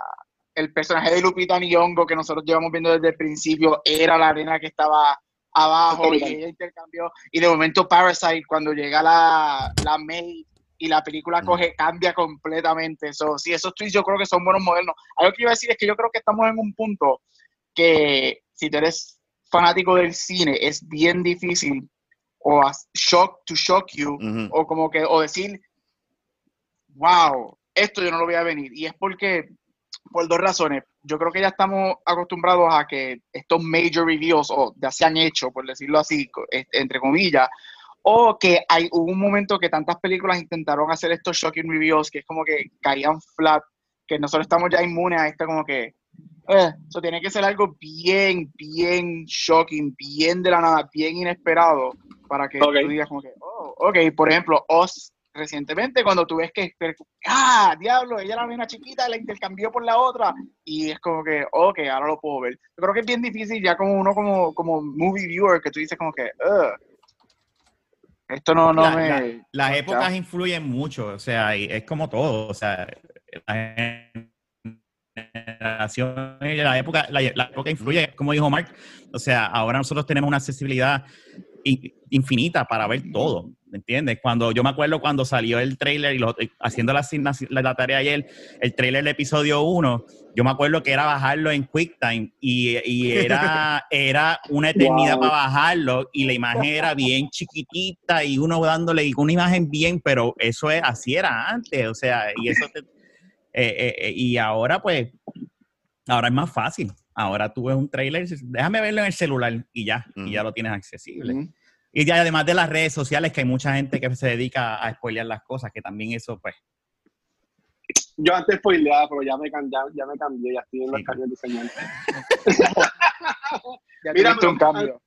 el personaje de Lupita Nyong'o que nosotros llevamos viendo desde el principio era la arena que estaba abajo y ella intercambió y de momento Parasite cuando llega la, la maid y la película coge cambia completamente. Eso sí esos twists yo creo que son buenos modernos algo que iba a decir es que yo creo que estamos en un punto que si tú eres fanático del cine es bien difícil o shock to shock you o como que o decir wow esto yo no lo voy a venir y es porque por dos razones. Yo creo que ya estamos acostumbrados a que estos major reviews o ya se han hecho por decirlo así entre comillas o que hay hubo un momento que tantas películas intentaron hacer estos shocking reviews que es como que caían flat que nosotros estamos ya inmunes a esto como que eh, eso tiene que ser algo bien, bien shocking, bien de la nada, bien inesperado, para que tú digas como que, oh, ok, por ejemplo, Oz, recientemente, cuando tú ves que, ah, diablo, ella era una chiquita, la intercambió por la otra, y es como que, ok, ahora lo puedo ver. Yo creo que es bien difícil ya como uno como, como movie viewer, que tú dices como que, "Ugh, esto no, no La- me... la- las ya. épocas influyen mucho, o sea, y es como todo, o sea, la generación y la época, la, la época influye, como dijo Mark, o sea, ahora nosotros tenemos una accesibilidad in- infinita para ver todo, ¿me entiendes? Cuando yo me acuerdo cuando salió el trailer y lo- haciendo la, la, la tarea ayer, el trailer del episodio 1, yo me acuerdo que era bajarlo en QuickTime y, y era, [laughs] era una eternidad Wow. para bajarlo y la imagen era bien chiquitita y uno dándole una imagen bien, pero eso es así era antes, o sea, y eso te- eh, eh, eh, y ahora pues, ahora es más fácil. Ahora tú ves un trailer, déjame verlo en el celular y ya, y ya lo tienes accesible. Y ya además de las redes sociales, que hay mucha gente que se dedica a spoilear las cosas, que también eso, pues, Yo antes spoileaba, pero ya me, ya, ya me cambié, ya estoy en los Sí, cambios de señal. [laughs] Ya Mira, un cambio.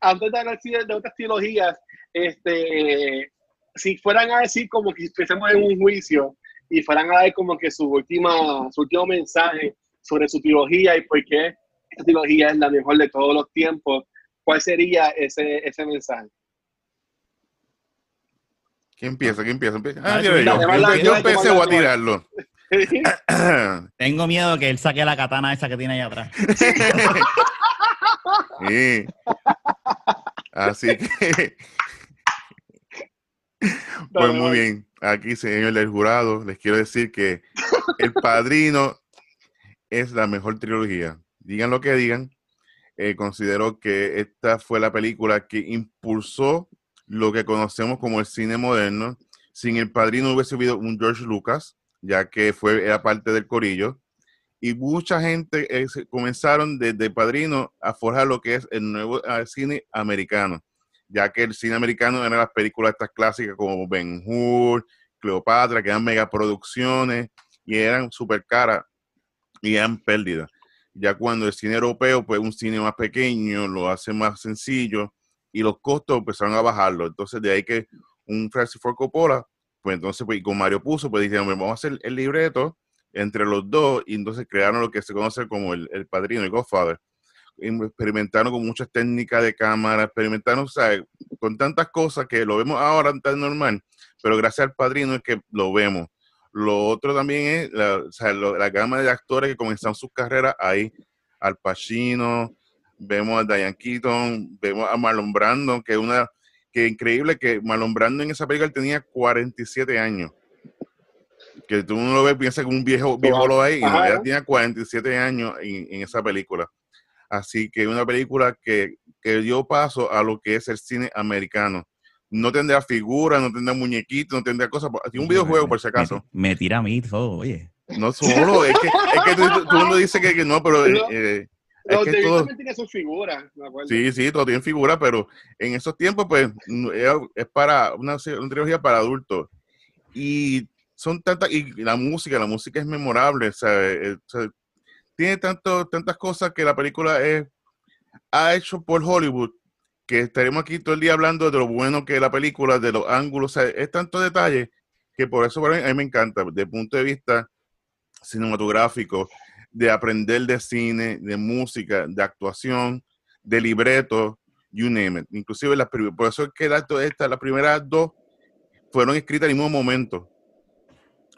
Antes de hablar de otras trilogías, este, si fueran a decir como que estuviésemos en un juicio y fueran a dar como que su, última, su último mensaje sobre su trilogía y por qué esta trilogía es la mejor de todos los tiempos, ¿cuál sería ese, ese mensaje? ¿Quién empieza? ¿Quién empieza? Empieza- Ah, yo. Yo, empecé, a tirarlo. [laughs] Tengo miedo que él saque la katana esa que tiene allá atrás. [laughs] Sí. Así que. [laughs] Pues muy bien. Aquí, señor del jurado, les quiero decir que El Padrino es la mejor trilogía. Digan lo que digan. eh, considero que esta fue la película que impulsó lo que conocemos como el cine moderno. Sin El Padrino hubiese habido un George Lucas, ya que fue era parte del corillo. Y mucha gente eh, comenzaron desde Padrino a forjar lo que es el nuevo ah, cine americano, ya que el cine americano eran las películas estas clásicas como Ben Hur, Cleopatra, que eran megaproducciones y eran súper caras y eran pérdidas. Ya cuando el cine europeo, pues un cine más pequeño, lo hace más sencillo y los costos empezaron a bajarlo. Entonces, de ahí que un Francis Ford Coppola, pues entonces, pues, con Mario Puzo, pues dijeron, vamos a hacer el libreto entre los dos y entonces crearon lo que se conoce como el, el padrino, el Godfather. Em, Experimentaron con muchas técnicas de cámara, experimentaron, o sea, con tantas cosas que lo vemos ahora tan normal, pero gracias al padrino es que lo vemos. Lo otro también es la, o sea, lo- la gama de actores que comenzaron sus carreras ahí. Al Pacino, vemos a Diane Keaton, vemos a Marlon Brando, que es una que increíble que Marlon Brando en esa película tenía 47 años. Que tú no lo ves, piensa que un viejo, viejo lo ahí, y no, ella tenía 47 años en, en esa película. Así que una película que, que dio paso a lo que es el cine americano. No tendrá figuras, no tendrá muñequitos, no tendrá cosas. Tiene un videojuego, por si acaso. Me, me tira a mí todo, oye. No solo, es que, es que todo el mundo dice que, que no, pero No. eh, es Los que todo, también sus figuras, me acuerdo. sí, sí, todo tiene figura, pero en esos tiempos, pues, es, para una, una trilogía para adultos. Y son tantas, y la música, la música es memorable, o tiene tanto, tantas cosas que la película es, ha hecho por Hollywood, que estaremos aquí todo el día hablando de lo bueno que es la película, de los ángulos, es tanto detalle que por eso a mí me encanta, desde el punto de vista cinematográfico, de aprender de cine, de música, de actuación, de libreto, you name it. Inclusive las por eso es que la- esta, las primeras dos fueron escritas el mismo momento.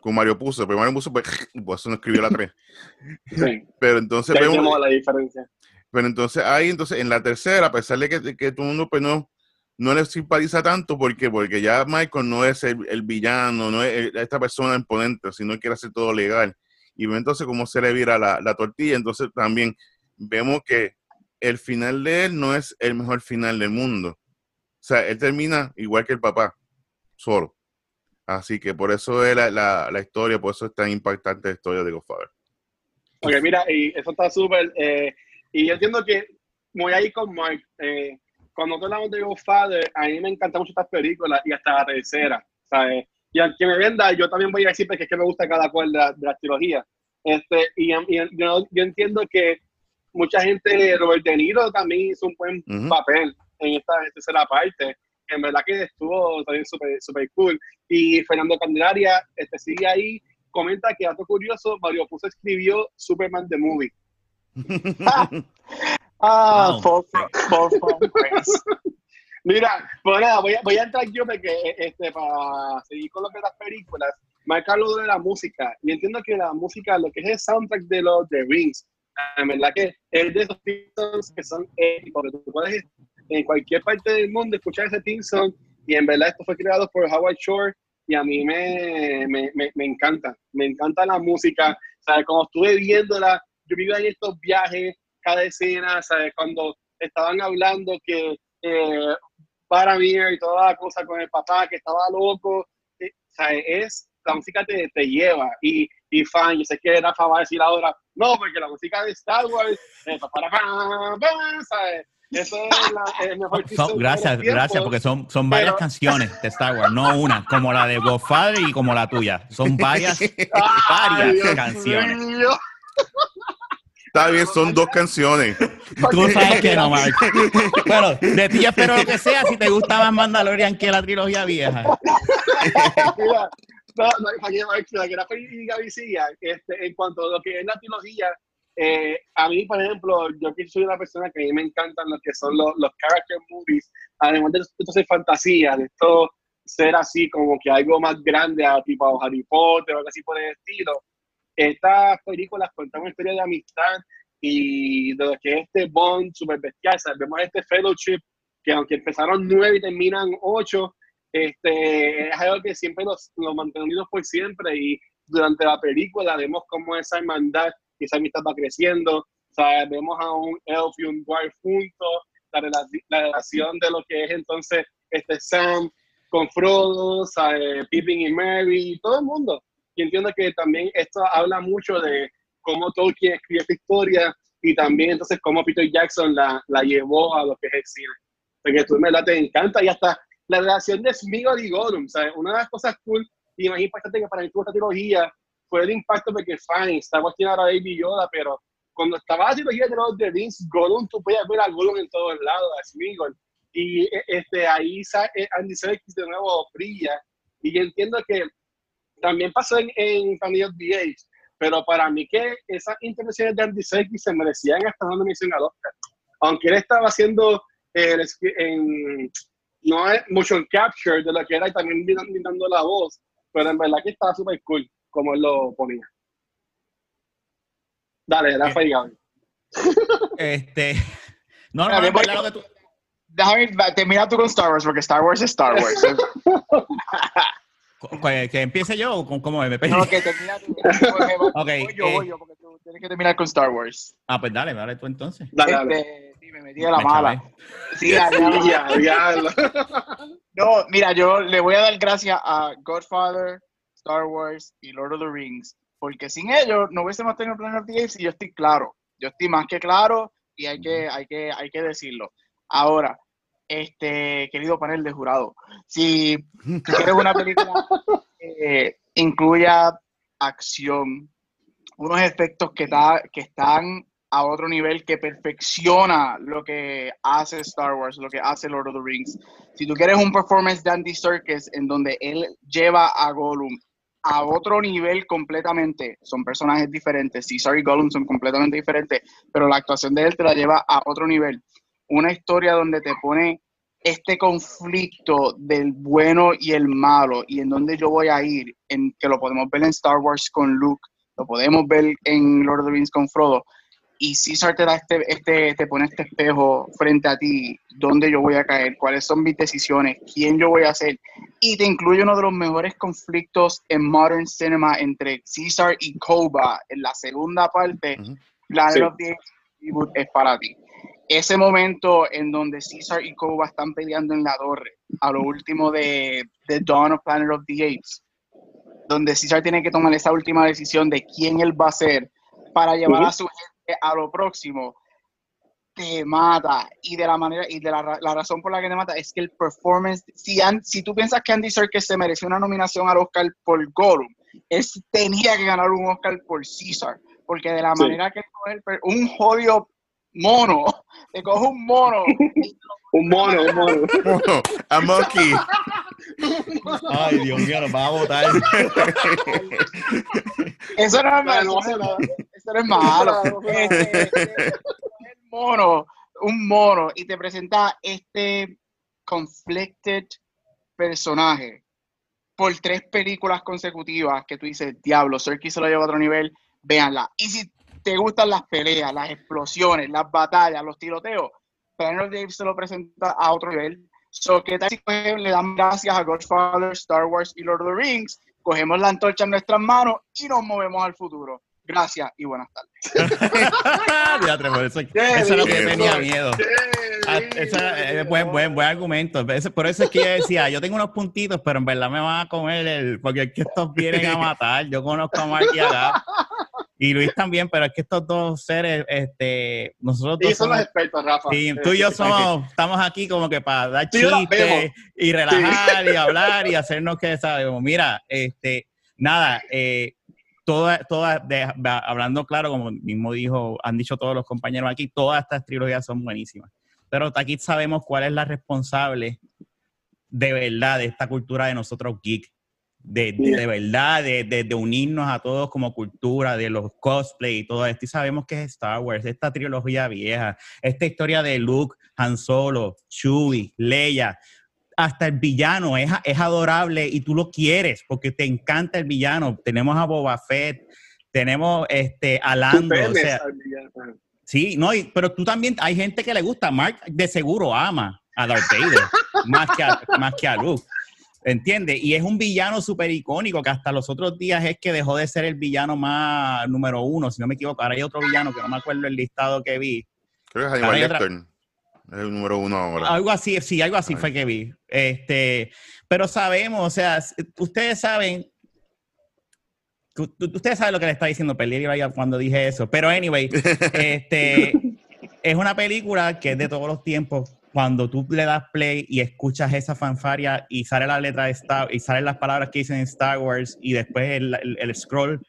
Con Mario Puzo, pero Mario Puzo, [laughs] pues, por eso no escribió la tres. Sí. [laughs] Pero entonces vemos, la diferencia. pero entonces ahí, entonces en la tercera, a pesar de que, que todo el mundo pues, no, no le simpatiza tanto, ¿por qué? Porque ya Michael no es el, el villano, no es el- esta persona imponente, sino quiere hacer todo legal. Y entonces cómo se le vira la, la tortilla. Entonces también vemos que el final de él no es el mejor final del mundo. O sea, él termina igual que el papá, solo. Así que por eso es la, la, la historia, por eso es tan impactante la historia de Godfather. Ok, mira, y eso está súper. eh, y yo entiendo que voy ahí con Mark. eh, cuando hablamos de Godfather, a mí me encantan mucho estas películas y hasta la tercera, ¿sabes? Y aunque me venda, yo también voy a decir porque es que me gusta cada cual de, la- de las trilogías. Este, y, y yo, yo entiendo que mucha gente, Robert De Niro también hizo un buen papel en esta tercera parte. En verdad que estuvo también súper super cool. Y Fernando Candelaria este, sigue ahí comenta que, dato curioso, Mario Puzo escribió Superman the Movie. [laughs] Ah, Wow. Paul, Paul Fromkins. Mira, pues nada, voy a, voy a entrar yo porque, este, para seguir con lo que las películas, marca lo de la música. Y entiendo que la música, lo que es el soundtrack de los The Rings, en verdad que es de esos teams que son épicos, que tú puedes en cualquier parte del mundo escuchar ese team song y en verdad esto fue creado por Howard Shore y a mí me, me, me, me encanta, me encanta la música, ¿sabes? Como estuve viéndola, yo vivo en estos viajes, cada escena, ¿sabes? Cuando estaban hablando que eh, para mí y toda la cosa con el papá que estaba loco, eh, ¿sabes? Es, la música te, te lleva y, y fan, yo sé que Rafa va a decir ahora, no, porque la música de Star Wars, eh, pa, para, pa, pa, ¿sabes? Eso es la, el mejor Son- gracias, gracias, porque son, son varias Pero- canciones de Star Wars, no una, como la de Godfather y como la tuya. Son varias, [laughs] varias Dios canciones. mío. Está bien, son dos canciones. Tú [laughs] sabes que no, Mark. Bueno, de ti yo espero lo que sea si te gusta más Mandalorian que la trilogía vieja. Mira, no, no, para que, para que la que Rafa y Gaby sigan, este, en cuanto a lo que es la trilogía, eh, a mí, por ejemplo, yo que soy una persona que a mí me encantan lo que son los, los character movies, además de esto ser fantasía, de esto ser así como que algo más grande, a tipo Harry Potter o algo así por el estilo. Estas películas cuentan una historia de amistad y de lo que es este bond super bestial. Vemos este fellowship que aunque empezaron nueve y terminan ocho, este, es algo que siempre los, los mantienen unidos por siempre y durante la película vemos cómo esa hermandad y esa amistad va creciendo. O sea, vemos a un elf y un dwarf juntos, la, la relación de lo que es entonces este Sam con Frodo, eh, Pippin y Merry, todo el mundo. Y entiendo que también esto habla mucho de cómo Tolkien escribió esta historia y también entonces cómo Peter Jackson la, la llevó a lo que es el cine. Porque tú en verdad te encanta y hasta la relación de Smeagol y Gollum, ¿sabes? Una de las cosas cool y más que para mí tuvo esta trilogía fue el impacto porque Star Wars tiene ahora Baby Yoda, pero cuando estaba la trilogía de los de Vince, Gollum, tú podías ver a Gollum en todos lados, a Smeagol. Y eh, este, ahí eh, Andy Serkis de nuevo brilla. Y yo entiendo que también pasó en, en Family of the Age, pero para mí que esas intervenciones de Andy Serkis se merecían hasta una nominación al Oscar. Aunque él estaba haciendo el en, no es motion capture de lo que era y también dando la voz, pero en verdad que estaba súper cool como él lo ponía. Dale, Rafa y Gaby. Este. [laughs] No, no, no, lo que tú- Déjame, va, termina tú con Star Wars, porque Star Wars es Star Wars. [laughs] cu- cu- que empiece yo o con- cómo me no, que termina tú. Porque [laughs] voy- Ok, voy yo, eh. voy yo, porque tú tienes que terminar con Star Wars. Ah, pues dale, dale tú entonces. Dale, dale. Este, sí, me metí de la Me mala. chavé. Sí, ya, ya, ya, diablo. No, mira, yo le voy a dar gracias a Godfather, Star Wars y Lord of the Rings, porque sin ellos no hubiésemos tenido Planet of the Apes y yo estoy claro, yo estoy más que claro y hay que, hay que, hay que decirlo. Ahora, este querido panel de jurado, si tú quieres una película [laughs] que incluya acción, unos efectos que, que están a otro nivel que perfecciona lo que hace Star Wars, lo que hace Lord of the Rings. Si tú quieres un performance de Andy Serkis en donde él lleva a Gollum a otro nivel completamente, son personajes diferentes, Caesar y Gollum son completamente diferentes, pero la actuación de él te la lleva a otro nivel. Una historia donde te pone este conflicto del bueno y el malo y en dónde yo voy a ir, en que lo podemos ver en Star Wars con Luke, lo podemos ver en Lord of the Rings con Frodo, y Caesar te da este, este, te pone este espejo frente a ti, dónde yo voy a caer, cuáles son mis decisiones, quién yo voy a ser, y te incluye uno de los mejores conflictos en modern cinema entre Caesar y Koba en la segunda parte, Sí. of the Apes reboot es para ti. Ese momento en donde Caesar y Koba están peleando en la torre, a lo último de, de Dawn of Planet of the Apes, donde Caesar tiene que tomar esa última decisión de quién él va a ser para llevar Ujú. a su gente a lo próximo, te mata. Y de la manera, y de la, la razón por la que te mata es que el performance, si, si tú piensas que Andy Serkis se mereció una nominación al Oscar por Gollum, él tenía que ganar un Oscar por Caesar, porque de la Sí. manera que coge el per- un jodido mono, [laughs] te coge un mono, [laughs] Un mono, un mono. [laughs] A monkey. Ay, Dios mío, nos va a votar. eso no es malo, no es malo. [laughs] No, Este, el mono, un mono, y te presenta este conflicted personaje por tres películas consecutivas que tú dices, diablo, Serkis se lo lleva a otro nivel, véanla. Y si te gustan las peleas, las explosiones, las batallas, los tiroteos, Planet Apes se lo presenta a otro nivel. So, ¿qué tal si le damos gracias a Godfather, Star Wars y Lord of the Rings? Cogemos la antorcha en nuestras manos y nos movemos al futuro. Gracias y buenas tardes. [laughs] Por eso, eso es lo que tenía miedo. Ah, Sí, ese es buen, buen, buen argumento. Por eso es que yo decía, yo tengo unos puntitos, pero en verdad me van a comer el. Porque es que estos vienen a matar. Yo conozco a Mark y a y Luis también, pero es que estos dos seres, este, nosotros dos Y son los expertos, Rafa. Eh, tú y yo somos, estamos aquí como que para dar y chistes y relajar y hablar y hacernos que sabemos. Mira, este, nada, eh, todas, va- hablando claro, como mismo dijo, han dicho todos los compañeros aquí, todas estas trilogías son buenísimas. Pero aquí sabemos cuál es la responsable de verdad de esta cultura de nosotros geek. de, de, de verdad, de, de, de unirnos a todos como cultura, de los cosplay y todo esto. Y sabemos que es Star Wars, esta trilogía vieja, esta historia de Luke, Han Solo, Chewie, Leia. Hasta el villano es, es adorable y tú lo quieres porque te encanta el villano. Tenemos a Boba Fett, tenemos este, a Lando. o sea. Sí, no, y- pero tú también, hay gente que le gusta. Mark de seguro ama a Darth Vader [laughs] más, que a, más que a Luke. ¿Entiendes? Y es un villano súper icónico que hasta los otros días es que dejó de ser el villano más número uno, si no me equivoco. Ahora hay otro villano que no me acuerdo el listado que vi. Creo que es Hannibal Lecter. Es el número uno ahora. Algo así, sí, algo así Ay. fue que vi. Este, pero sabemos, o sea, ustedes saben, ustedes saben lo que le está diciendo Pelieri vaya cuando dije eso. Pero anyway, [laughs] este, es una película que es de todos los tiempos. Cuando tú le das play y escuchas esa fanfaria y sale la letra de Star y salen las palabras que dicen Star Wars y después el, el- el scroll,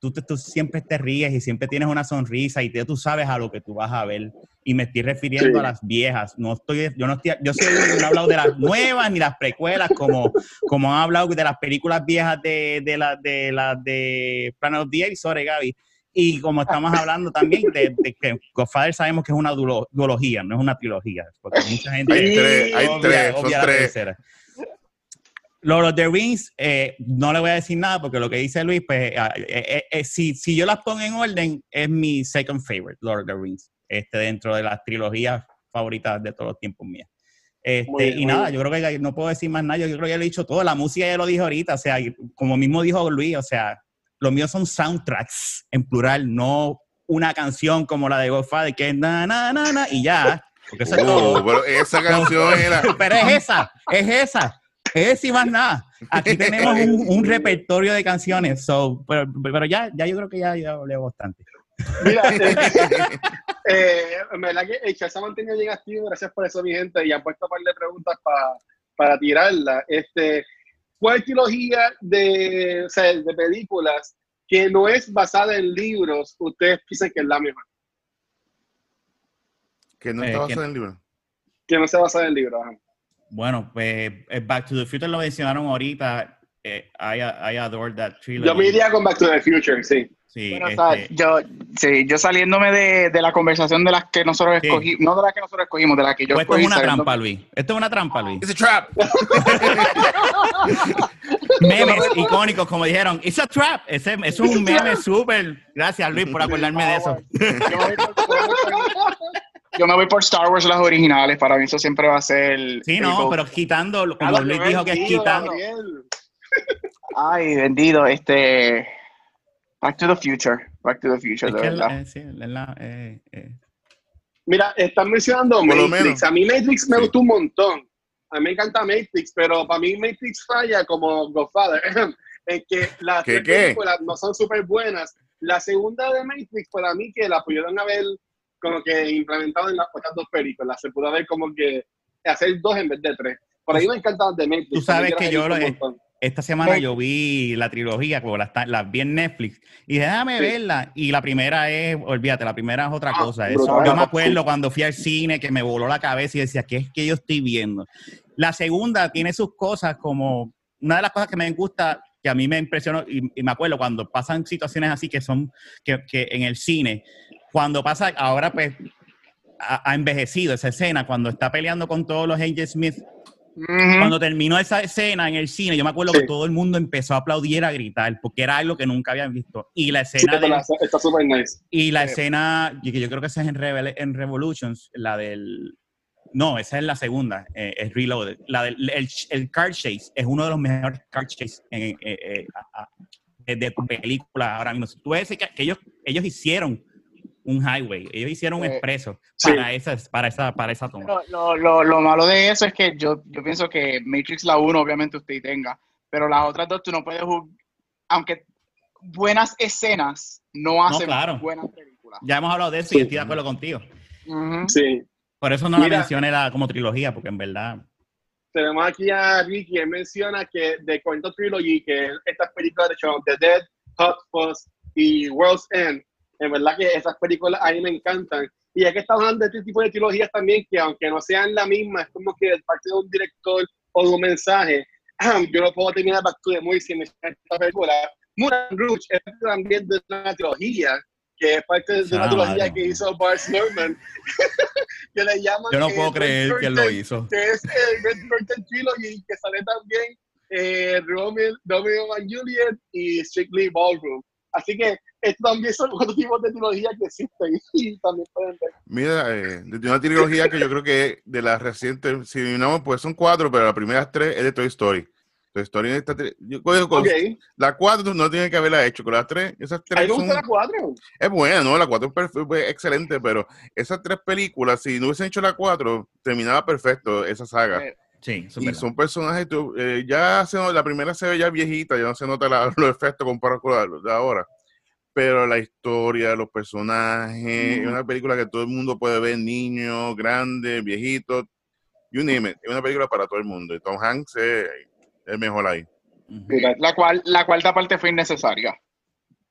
tú, tú siempre te ríes y siempre tienes una sonrisa y te- tú sabes a lo que tú vas a ver. Y me estoy refiriendo Sí. a las viejas. No estoy, yo no estoy, yo soy, no he hablado de las nuevas ni las precuelas como, como han hablado de las películas viejas de, de las de las de Planet of the Apes, sorry Gaby. Y como estamos hablando también de, de que Godfather sabemos que es una duolo- duología, no es una trilogía, porque mucha gente Hay tres, hay tres, son la tres. tercera. Lord of the Rings, eh, no le voy a decir nada porque lo que dice Luis, pues eh, eh, si, si yo las pongo en orden, es mi second favorite, Lord of the Rings, este, dentro de las trilogías favoritas de todos los tiempos mías. Este, bien, y nada, yo creo que no puedo decir más nada, yo creo que ya lo he dicho todo, la música ya lo dije ahorita, o sea, como mismo dijo Luis, o sea, los míos son soundtracks en plural, no una canción como la de Godfather que es na na na na y ya, porque eso es todo. Pero esa canción [laughs] era. Pero es esa, es esa. Es y más nada. Aquí tenemos un, un repertorio de canciones. So, pero, pero ya, ya yo creo que ya, ya hablé bastante. Mira, [laughs] eh, eh, en verdad que el chat se ha mantenido bien activo, gracias por eso, mi gente, y han puesto un par de preguntas pa- para tirarla. Este, ¿Cuál trilogía de, o sea, de películas que no es basada en libros ustedes piensan que es la mejor? Que no Eh, está basada en el libro. Que no sea basada en libros. ajá. Bueno, pues eh, Back to the Future lo mencionaron ahorita. Eh, I, I adore that trilogy. Yo me iría con Back to the Future, sí. Sí, Bueno, o sea, este, yo, sí, yo saliéndome de, de la conversación de las que nosotros Sí. escogimos, no de las que nosotros escogimos, de las que yo pues esto es escogí. una trampa, Luis. Esto es una trampa, Luis. It's a trap. [laughs] Memes icónicos, como dijeron. It's a trap. Ese, eso es un meme súper. Gracias, Luis, por acordarme de eso. Yo me voy por- Star Wars, las originales. Para mí eso siempre va a ser. Sí, no, pero quitando, como Luis dijo que es quitando. Ay, vendido. Este. Back to the Future. Back to the Future, Es de verdad. eh, sí, es la- eh, eh. Mira, están mencionando lo Matrix. menos. A mí Matrix me Sí. gustó un montón. A mí me encanta Matrix, pero para mí Matrix falla como Godfather. [laughs] en que las ¿Qué, películas no son súper buenas. La segunda de Matrix, para mí, que la pudieron haber como que implementado en las otras dos películas. Se pudo haber como que hacer dos en vez de tres. Por ahí me encantan de Matrix. Tú sabes que yo las he Esta semana yo vi la trilogía, como las las vi en Netflix, y dije, déjame Sí. verla. Y la primera es, olvídate, la primera es otra Ah, cosa. Eso, brutal. yo me acuerdo cuando fui al cine que me voló la cabeza y decía, ¿qué es que yo estoy viendo? La segunda tiene sus cosas como, una de las cosas que me gusta, que a mí me impresionó, y, y me acuerdo cuando pasan situaciones así que son, que, que en el cine, cuando pasa, ahora pues ha, ha envejecido esa escena, cuando está peleando con todos los Angel Smith Cuando terminó esa escena en el cine, yo me acuerdo Sí. que todo el mundo empezó a aplaudir, a gritar, porque era algo que nunca habían visto. Y la escena, la- está súper nice. y la Sí. escena, que yo creo que esa es en, Rebel- en Revolutions, la del... No, esa es la segunda, eh, es Reloaded. La del el, el car chase es uno de los mejores car chase en, eh, eh, a- a- de, de película ahora mismo. Tú ves que, que ellos, ellos hicieron un highway, ellos hicieron un Eh, expreso sí. para, esa, para, esa, para esa toma. Lo, lo, lo, lo malo de eso es que yo, yo pienso que Matrix la 1 obviamente usted tenga, pero las otras dos tú no puedes jugar, aunque buenas escenas no hacen claro. buenas películas. Ya hemos hablado de eso Sí. y estoy de acuerdo contigo. Ujú. Sí. Por eso no Mira. la mencioné la- como trilogía, porque en verdad. tenemos aquí a Ricky, él menciona que de Cuento Trilogy, que estas películas de the Dead, Hot Fuzz y World's End, en verdad que esas películas a mí me encantan. Y ya que estamos hablando de este tipo de trilogías también, que aunque no sean la misma, es como que de parte de un director o de un mensaje, [clears throat] yo no puedo terminar Back to the Movie sin esta película. Moulin Rouge es también de una trilogía, que es parte de una Ah, trilogía madre. que hizo Bart Norman, [laughs] que le llaman... Yo no puedo creer que él lo hizo. Que es el Red Curtain Trilogy, que sale también eh, Romeo, Romeo and Juliet y Strictly Ballroom. Así que estos también son otros tipos de trilogías que existen [laughs] y también pueden ver. Mira, eh, de una trilogía que yo creo que de las recientes, si no, pues son cuatro, pero las primeras tres es de Toy Story. Toy Story tri- yo cojo con- Ok, La cuatro no tiene que haberla hecho, con las tres, esas a mí tres son, la cuatro. es buena, ¿no? La cuatro es perfe- fue excelente, pero esas tres películas, si no hubiesen hecho la cuatro, terminaba perfecto esa saga. Sí, eso es Y verdad. son personajes, tú, eh, ya se, la primera se ve ya viejita, ya no se nota la- [laughs] los efectos comparados con la de ahora. Pero la historia, los personajes, es una película que todo el mundo puede ver, niños, grandes, viejitos, you name it. Es una película para todo el mundo. Y Tom Hanks es el mejor ahí. La, cual, la cuarta parte fue innecesaria.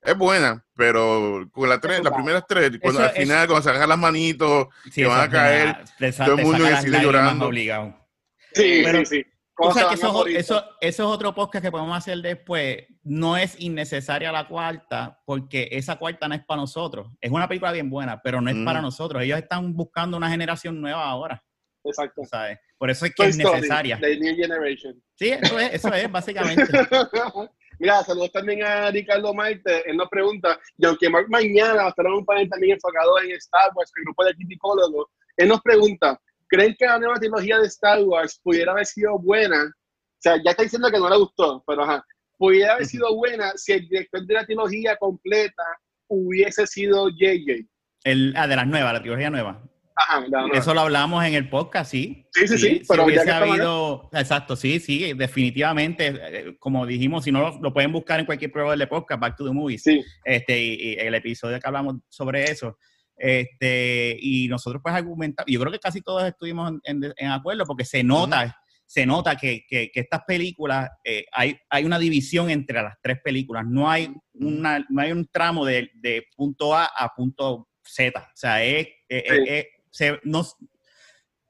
Es buena, pero con la tres, las primeras tres, cuando, Eso al es- final, cuando se agarran las manitos, Sí, que van a caer, todo el mundo en llorando. obligado. Sí, Pero- sí, sí. Tú ¿Cómo se sabes que a eso, morir? eso, eso es otro podcast que podemos hacer después. No es innecesaria la cuarta, porque esa cuarta no es para nosotros. Es una película bien buena, pero no es Mm. para nosotros. Ellos están buscando una generación nueva ahora, Exacto. ¿sabes? Por eso es que Toy es Story, necesaria. The New Generation. Sí, eso es, eso es básicamente. [laughs] Mira, saludos también a Ricardo Maite. Él nos pregunta, y aunque Mark mañana va a estar en un panel también enfocado en Star Wars, el grupo de criticólogos, él nos pregunta, ¿creen que la nueva trilogía de Star Wars pudiera haber sido buena? O sea, ya está diciendo que no le gustó, pero ajá, pudiera haber sido buena si el director de la trilogía completa hubiese sido JJ. El, ah, de las nuevas, la trilogía nueva. Ajá, la nueva. Eso lo hablamos en el podcast, sí. Sí, sí, sí, si pero ya hubiese habido, exacto, sí, sí, definitivamente, eh, como dijimos, si no lo, lo pueden buscar en cualquier proveedor de podcast, Back to the Movies, Sí, este, y, y el episodio que hablamos sobre eso, este, y nosotros pues argumentamos, yo creo que casi todos estuvimos en, en- en acuerdo, porque se nota, se nota que, que- que estas películas, eh, hay, hay una división entre las tres películas, no hay, una, no hay un tramo de, de punto A a punto Z, o sea, es, es- Sí. es- se- no-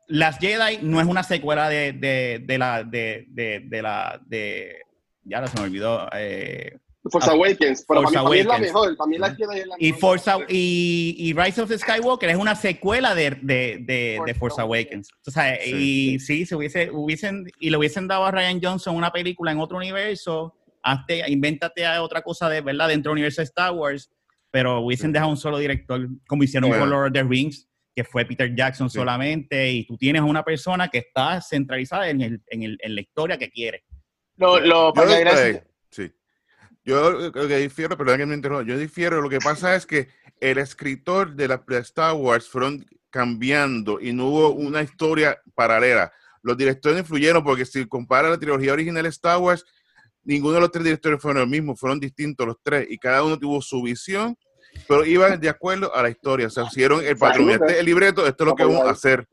las Jedi no es una secuela de, de, de la, de, de, de la, de, ya se me olvidó, eh, Force Ah, Awakens, pero Force para, mí, para mí es la Awakens. mejor, para mí la es la y, mejor. Force, y, y Rise of the Skywalker es una secuela de, de, de, de Force Awakens. O sea, Sí. y sí, se hubiese, hubiesen, y le hubiesen dado a Ryan Johnson una película en otro universo, hazte, invéntate a otra cosa de verdad dentro del universo de Star Wars, pero hubiesen Sí. dejado un solo director, como hicieron con Lord of the Rings, que fue Peter Jackson Sí. solamente, y tú tienes a una persona que está centralizada en, el, en, el, en la historia que quiere. Lo, lo, para añadir a eh, eso- sí. Yo lo que difiero, perdón que me interrumpa, yo difiero, lo que pasa es que el escritor de la de Star Wars fueron cambiando y no hubo una historia paralela. Los directores influyeron porque si compara la trilogía original de Star Wars, ninguno de los tres directores fueron los mismos, fueron distintos los tres y cada uno tuvo su visión, pero iban de acuerdo a la historia. O sea, hicieron el patrón, este el libreto, esto es lo que vamos a hacer.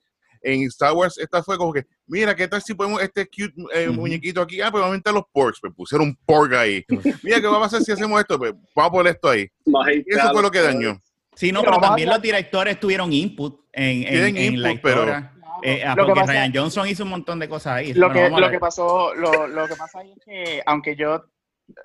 En Star Wars, esta fue como que, mira, ¿qué tal si ponemos este cute eh, Ujú. muñequito aquí? Ah, pues vamos a inventar los porks. Pues pusieron un pork ahí. Mira, ¿qué va a pasar si hacemos esto? Pues vamos a poner esto ahí. Y eso fue lo que dañó. Sí, no, Pero pero también los directores tuvieron input en, en, en la input, pero- historia. Eh, ah, Lo que porque pasa- Ryan Johnson hizo un montón de cosas ahí. lo Bueno, que, lo que pasó, lo, lo que pasa ahí es que aunque yo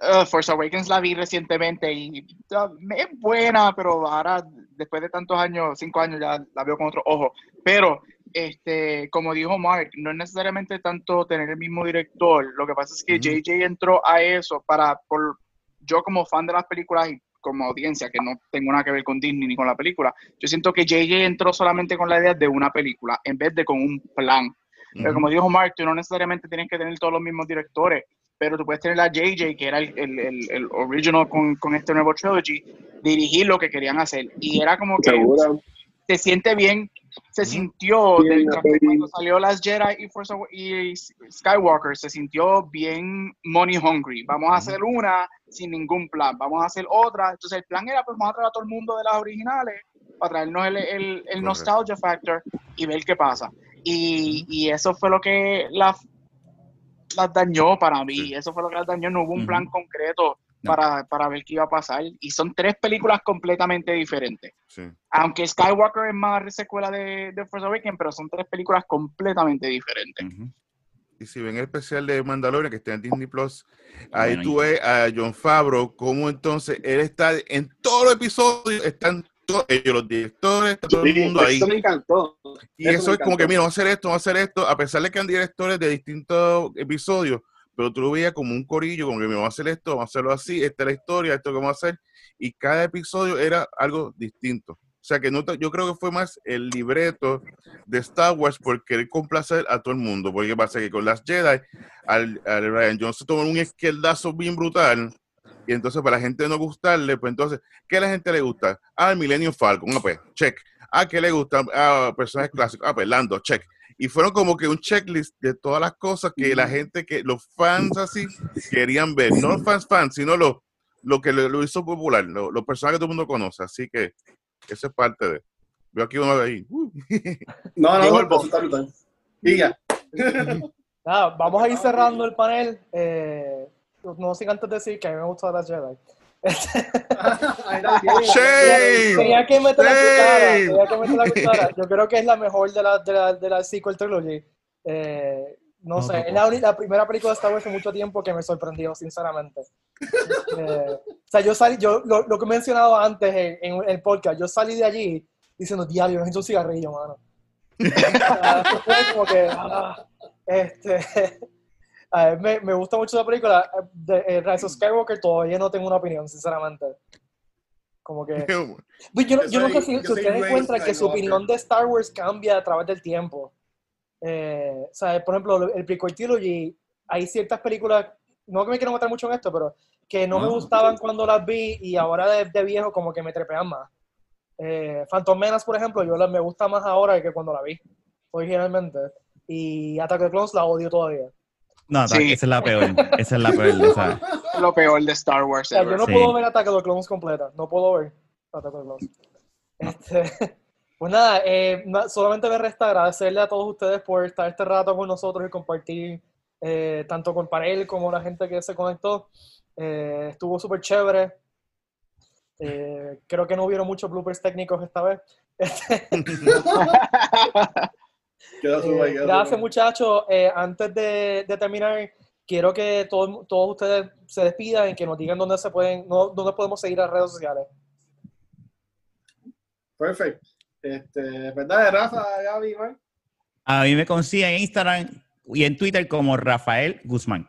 uh, Force Awakens la vi recientemente y uh, es buena, pero ahora después de tantos años, cinco años ya la veo con otro ojo. Pero este, como dijo Mark, no es necesariamente tanto tener el mismo director. Lo que pasa es que Ujú. JJ entró a eso para por yo como fan de las películas y como audiencia que no tengo nada que ver con Disney ni con la película, yo siento que JJ entró solamente con la idea de una película en vez de con un plan. Pero como dijo Mark, tú no necesariamente tienes que tener todos los mismos directores, pero tú puedes tener a JJ, que era el, el, el, el original con, con este nuevo trilogy, dirigir lo que querían hacer. Y era como que Seguro. se siente bien, se sintió, del- cuando salió las Jedi y, Force y Skywalker, se sintió bien money hungry. Vamos a hacer una sin ningún plan, vamos a hacer otra. Entonces el plan era, pues vamos a traer a todo el mundo de las originales para traernos el, el, nostalgia factor y ver qué pasa. Y, y eso fue lo que las las dañó para mí, Sí. eso fue lo que las dañó, no hubo un plan concreto No. para, para ver qué iba a pasar. Y son tres películas completamente diferentes. Sí. Aunque Skywalker es más secuela de, de Force Awakens, pero son tres películas completamente diferentes. Y si ven el especial de Mandalorian que está en Disney Plus, ahí Bueno, tú ves a John Favreau, cómo entonces él está en todos los episodios, están todos ellos, los directores, está todo el mundo ahí. Eso me encantó. Y eso eso me es como que, mira, vamos a hacer esto, vamos a hacer esto, a pesar de que eran directores de distintos episodios, pero tú lo veías como un corillo, como que, mira, vamos a hacer esto, vamos a hacerlo así, esta es la historia, esto que vamos a hacer, y cada episodio era algo distinto. O sea que no yo creo que fue más el libreto de Star Wars por querer complacer a todo el mundo, porque pasa que con las Jedi, al, al Ryan Johnson tomó un izquierdazo bien brutal, y entonces para la gente no gustarle, pues entonces, ¿qué a la gente le gusta? Ah, Millennium Falcon, ah, pues, check. Ah, ¿qué le gusta? Ah, personajes clásicos, ah, pues, Lando, check. Y fueron como que un checklist de todas las cosas que la gente, que los fans así querían ver. No los fans fans, sino lo, lo que lo, lo hizo popular, lo- los personajes que todo el mundo conoce. Así que eso es parte de. Veo aquí uno de ahí. Uh. No, no, no, el eso está brutal. Diga. [laughs] Nada, vamos a ir cerrando el panel. Eh, no sin antes decir que a mí me gusta las Jedi. [laughs] Shame. Tenía que meter la cuchara, Shame. tenía que meter la cuchara. Yo creo que es la mejor de la, de la, de la sequel trilogy. Eh, no, No, sé, es la, la primera película de Star Wars en mucho tiempo que me sorprendió, sinceramente. Eh, o sea, yo salí, yo lo, lo que he mencionado antes en, en el podcast, yo salí de allí diciendo, diablo, necesito un cigarrillo, mano. [laughs] Como que, ah, este, a ver, me, me gusta mucho la película. De eh, Rise of Skywalker todavía no tengo una opinión, sinceramente. Como que... [laughs] Pues yo, no- Yo yo no sé si, si ustedes encuentran que su opinión de Star Wars cambia a través del tiempo. Eh, o sea, por ejemplo, el prequel trilogy, hay ciertas películas, no que me quiero meter mucho en esto, pero que no me gustaban cuando las vi y ahora de, de viejo como que me trepean más. Eh, Phantom Menace, por ejemplo, yo la, me gusta más ahora que cuando la vi originalmente. Y Attack of the Clones la odio todavía. No, Sí. esa es la peor. Esa es la peor. o sea, Lo peor de Star O Wars sea, ever. yo no Sí. puedo ver Attack of the Clones completa, no puedo ver Attack of the Clones. Este, [laughs] pues nada, eh, solamente me resta agradecerle a todos ustedes por estar este rato con nosotros y compartir eh, tanto con Parel como la gente que se conectó. Eh, estuvo súper chévere. Eh, creo que no hubieron muchos bloopers técnicos esta vez. Súper, [laughs] [laughs] Eh, gracias muchachos. Eh, antes de, de terminar, quiero que todos, todos ustedes se despidan y que nos digan dónde se pueden, no, dónde podemos seguir las redes sociales. Perfecto. Este, ¿Verdad, Rafa, Gaby, Iván? a mí me consiguen en Instagram y en Twitter como Rafael Guzmán.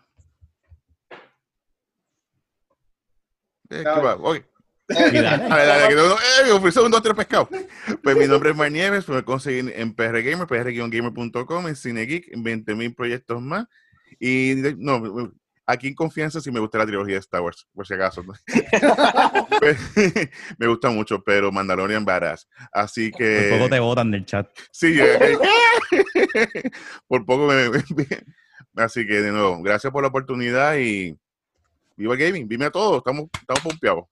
Eh, ¿qué va? Ok. Cuidado. Dale, dale, que no, no, eh, ofreció un dos, tres pescados. Pues mi nombre es Mar Nieves, me consiguen en PR Gamer, pr-gamer.com, en CineGeek, en 20.000 proyectos más. Y no, aquí en confianza si me gusta la trilogía de Star Wars, por si acaso. Pues, [laughs] [laughs] me gusta mucho, pero Mandalorian Badass. Así Por que... poco te botan del chat. Sí, [laughs] por poco me, me- Así que de nuevo, gracias por la oportunidad y viva el gaming, vive a todos, estamos, estamos pompeados.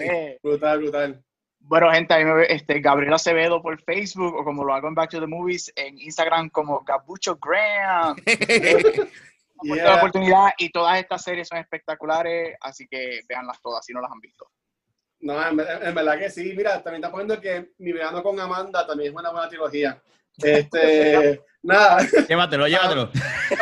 Eh, [laughs] Brutal, brutal. Bueno, gente, a mí me ve este, Gabriel Acevedo por Facebook o como lo hago en Back to the Movies en Instagram como Gabucho Graham. [laughs] Por Yeah. la oportunidad y todas estas series son espectaculares, así que véanlas todas si no las han visto. No, en, ver- en verdad que sí. Mira, también está poniendo que Mi Verano con Amanda también es una buena trilogía. Este, [laughs] nada, Llévatelo, llévatelo.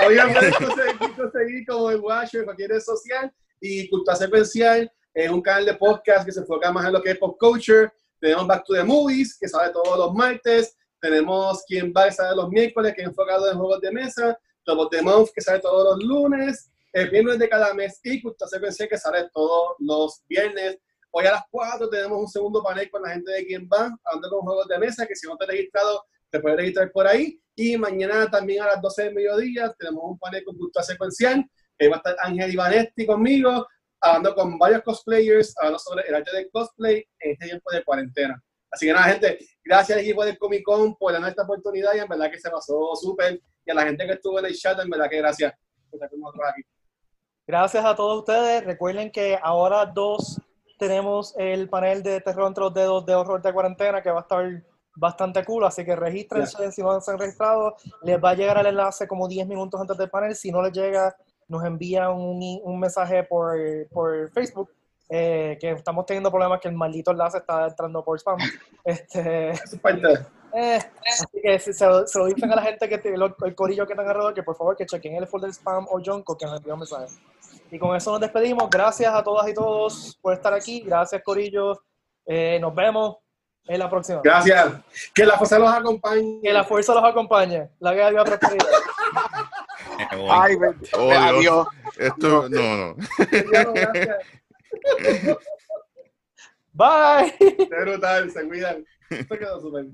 Había puedes conseguir, conseguir como el Watcher en cualquier red social y Cultura Secuencial es un canal de podcast que se enfoca más en lo que es pop culture. Tenemos Back to the Movies, que sale todos los martes. Tenemos Quien va, que sale los miércoles, que es enfocado en juegos de mesa. Top of the Month, que sale todos los lunes. El viernes de cada mes y Cultura Secuencial, que sale todos los viernes. Hoy a las 4 tenemos un segundo panel con la gente de Quien va, hablando con juegos de mesa, que si no te has registrado, te puedes registrar por ahí. Y mañana también a las 12 del mediodía tenemos un panel con cultura secuencial. Ahí va a estar Ángel Ivanetti conmigo, hablando con varios cosplayers, hablando sobre el arte del cosplay en este tiempo de cuarentena. Así que nada, gente, gracias al equipo del Comic Con por darnos esta oportunidad y en verdad que se pasó súper. Y a la gente que estuvo en el chat, en verdad que gracias por estar con nosotros aquí. Gracias a todos ustedes. Recuerden que ahora dos tenemos el panel de terror entre los dedos de horror de cuarentena que va a estar bastante cool, así que regístrense si no se han registrado. Les va a llegar el enlace como 10 minutos antes del panel. Si no les llega, nos envían un, un mensaje por, por Facebook. eh, que estamos teniendo problemas que el maldito enlace está entrando por spam. [laughs] Este, Eh, así que se, lo, se lo dicen a la gente que lo- el corillo que están alrededor, que por favor que chequen el folder spam o junk o que nos envíen mensajes. Y con eso nos despedimos. Gracias a todas y todos por estar aquí. Gracias, corillo. Eh, nos vemos en la próxima. Gracias. Que la fuerza los acompañe. Que la fuerza los acompañe. La guerra prosperidad. [laughs] Me voy. Ay, me- Oh, Dios. adiós. Esto, no, no. Gracias. [laughs] Bye. Qué brutal, se cuidan. Esto quedó súper.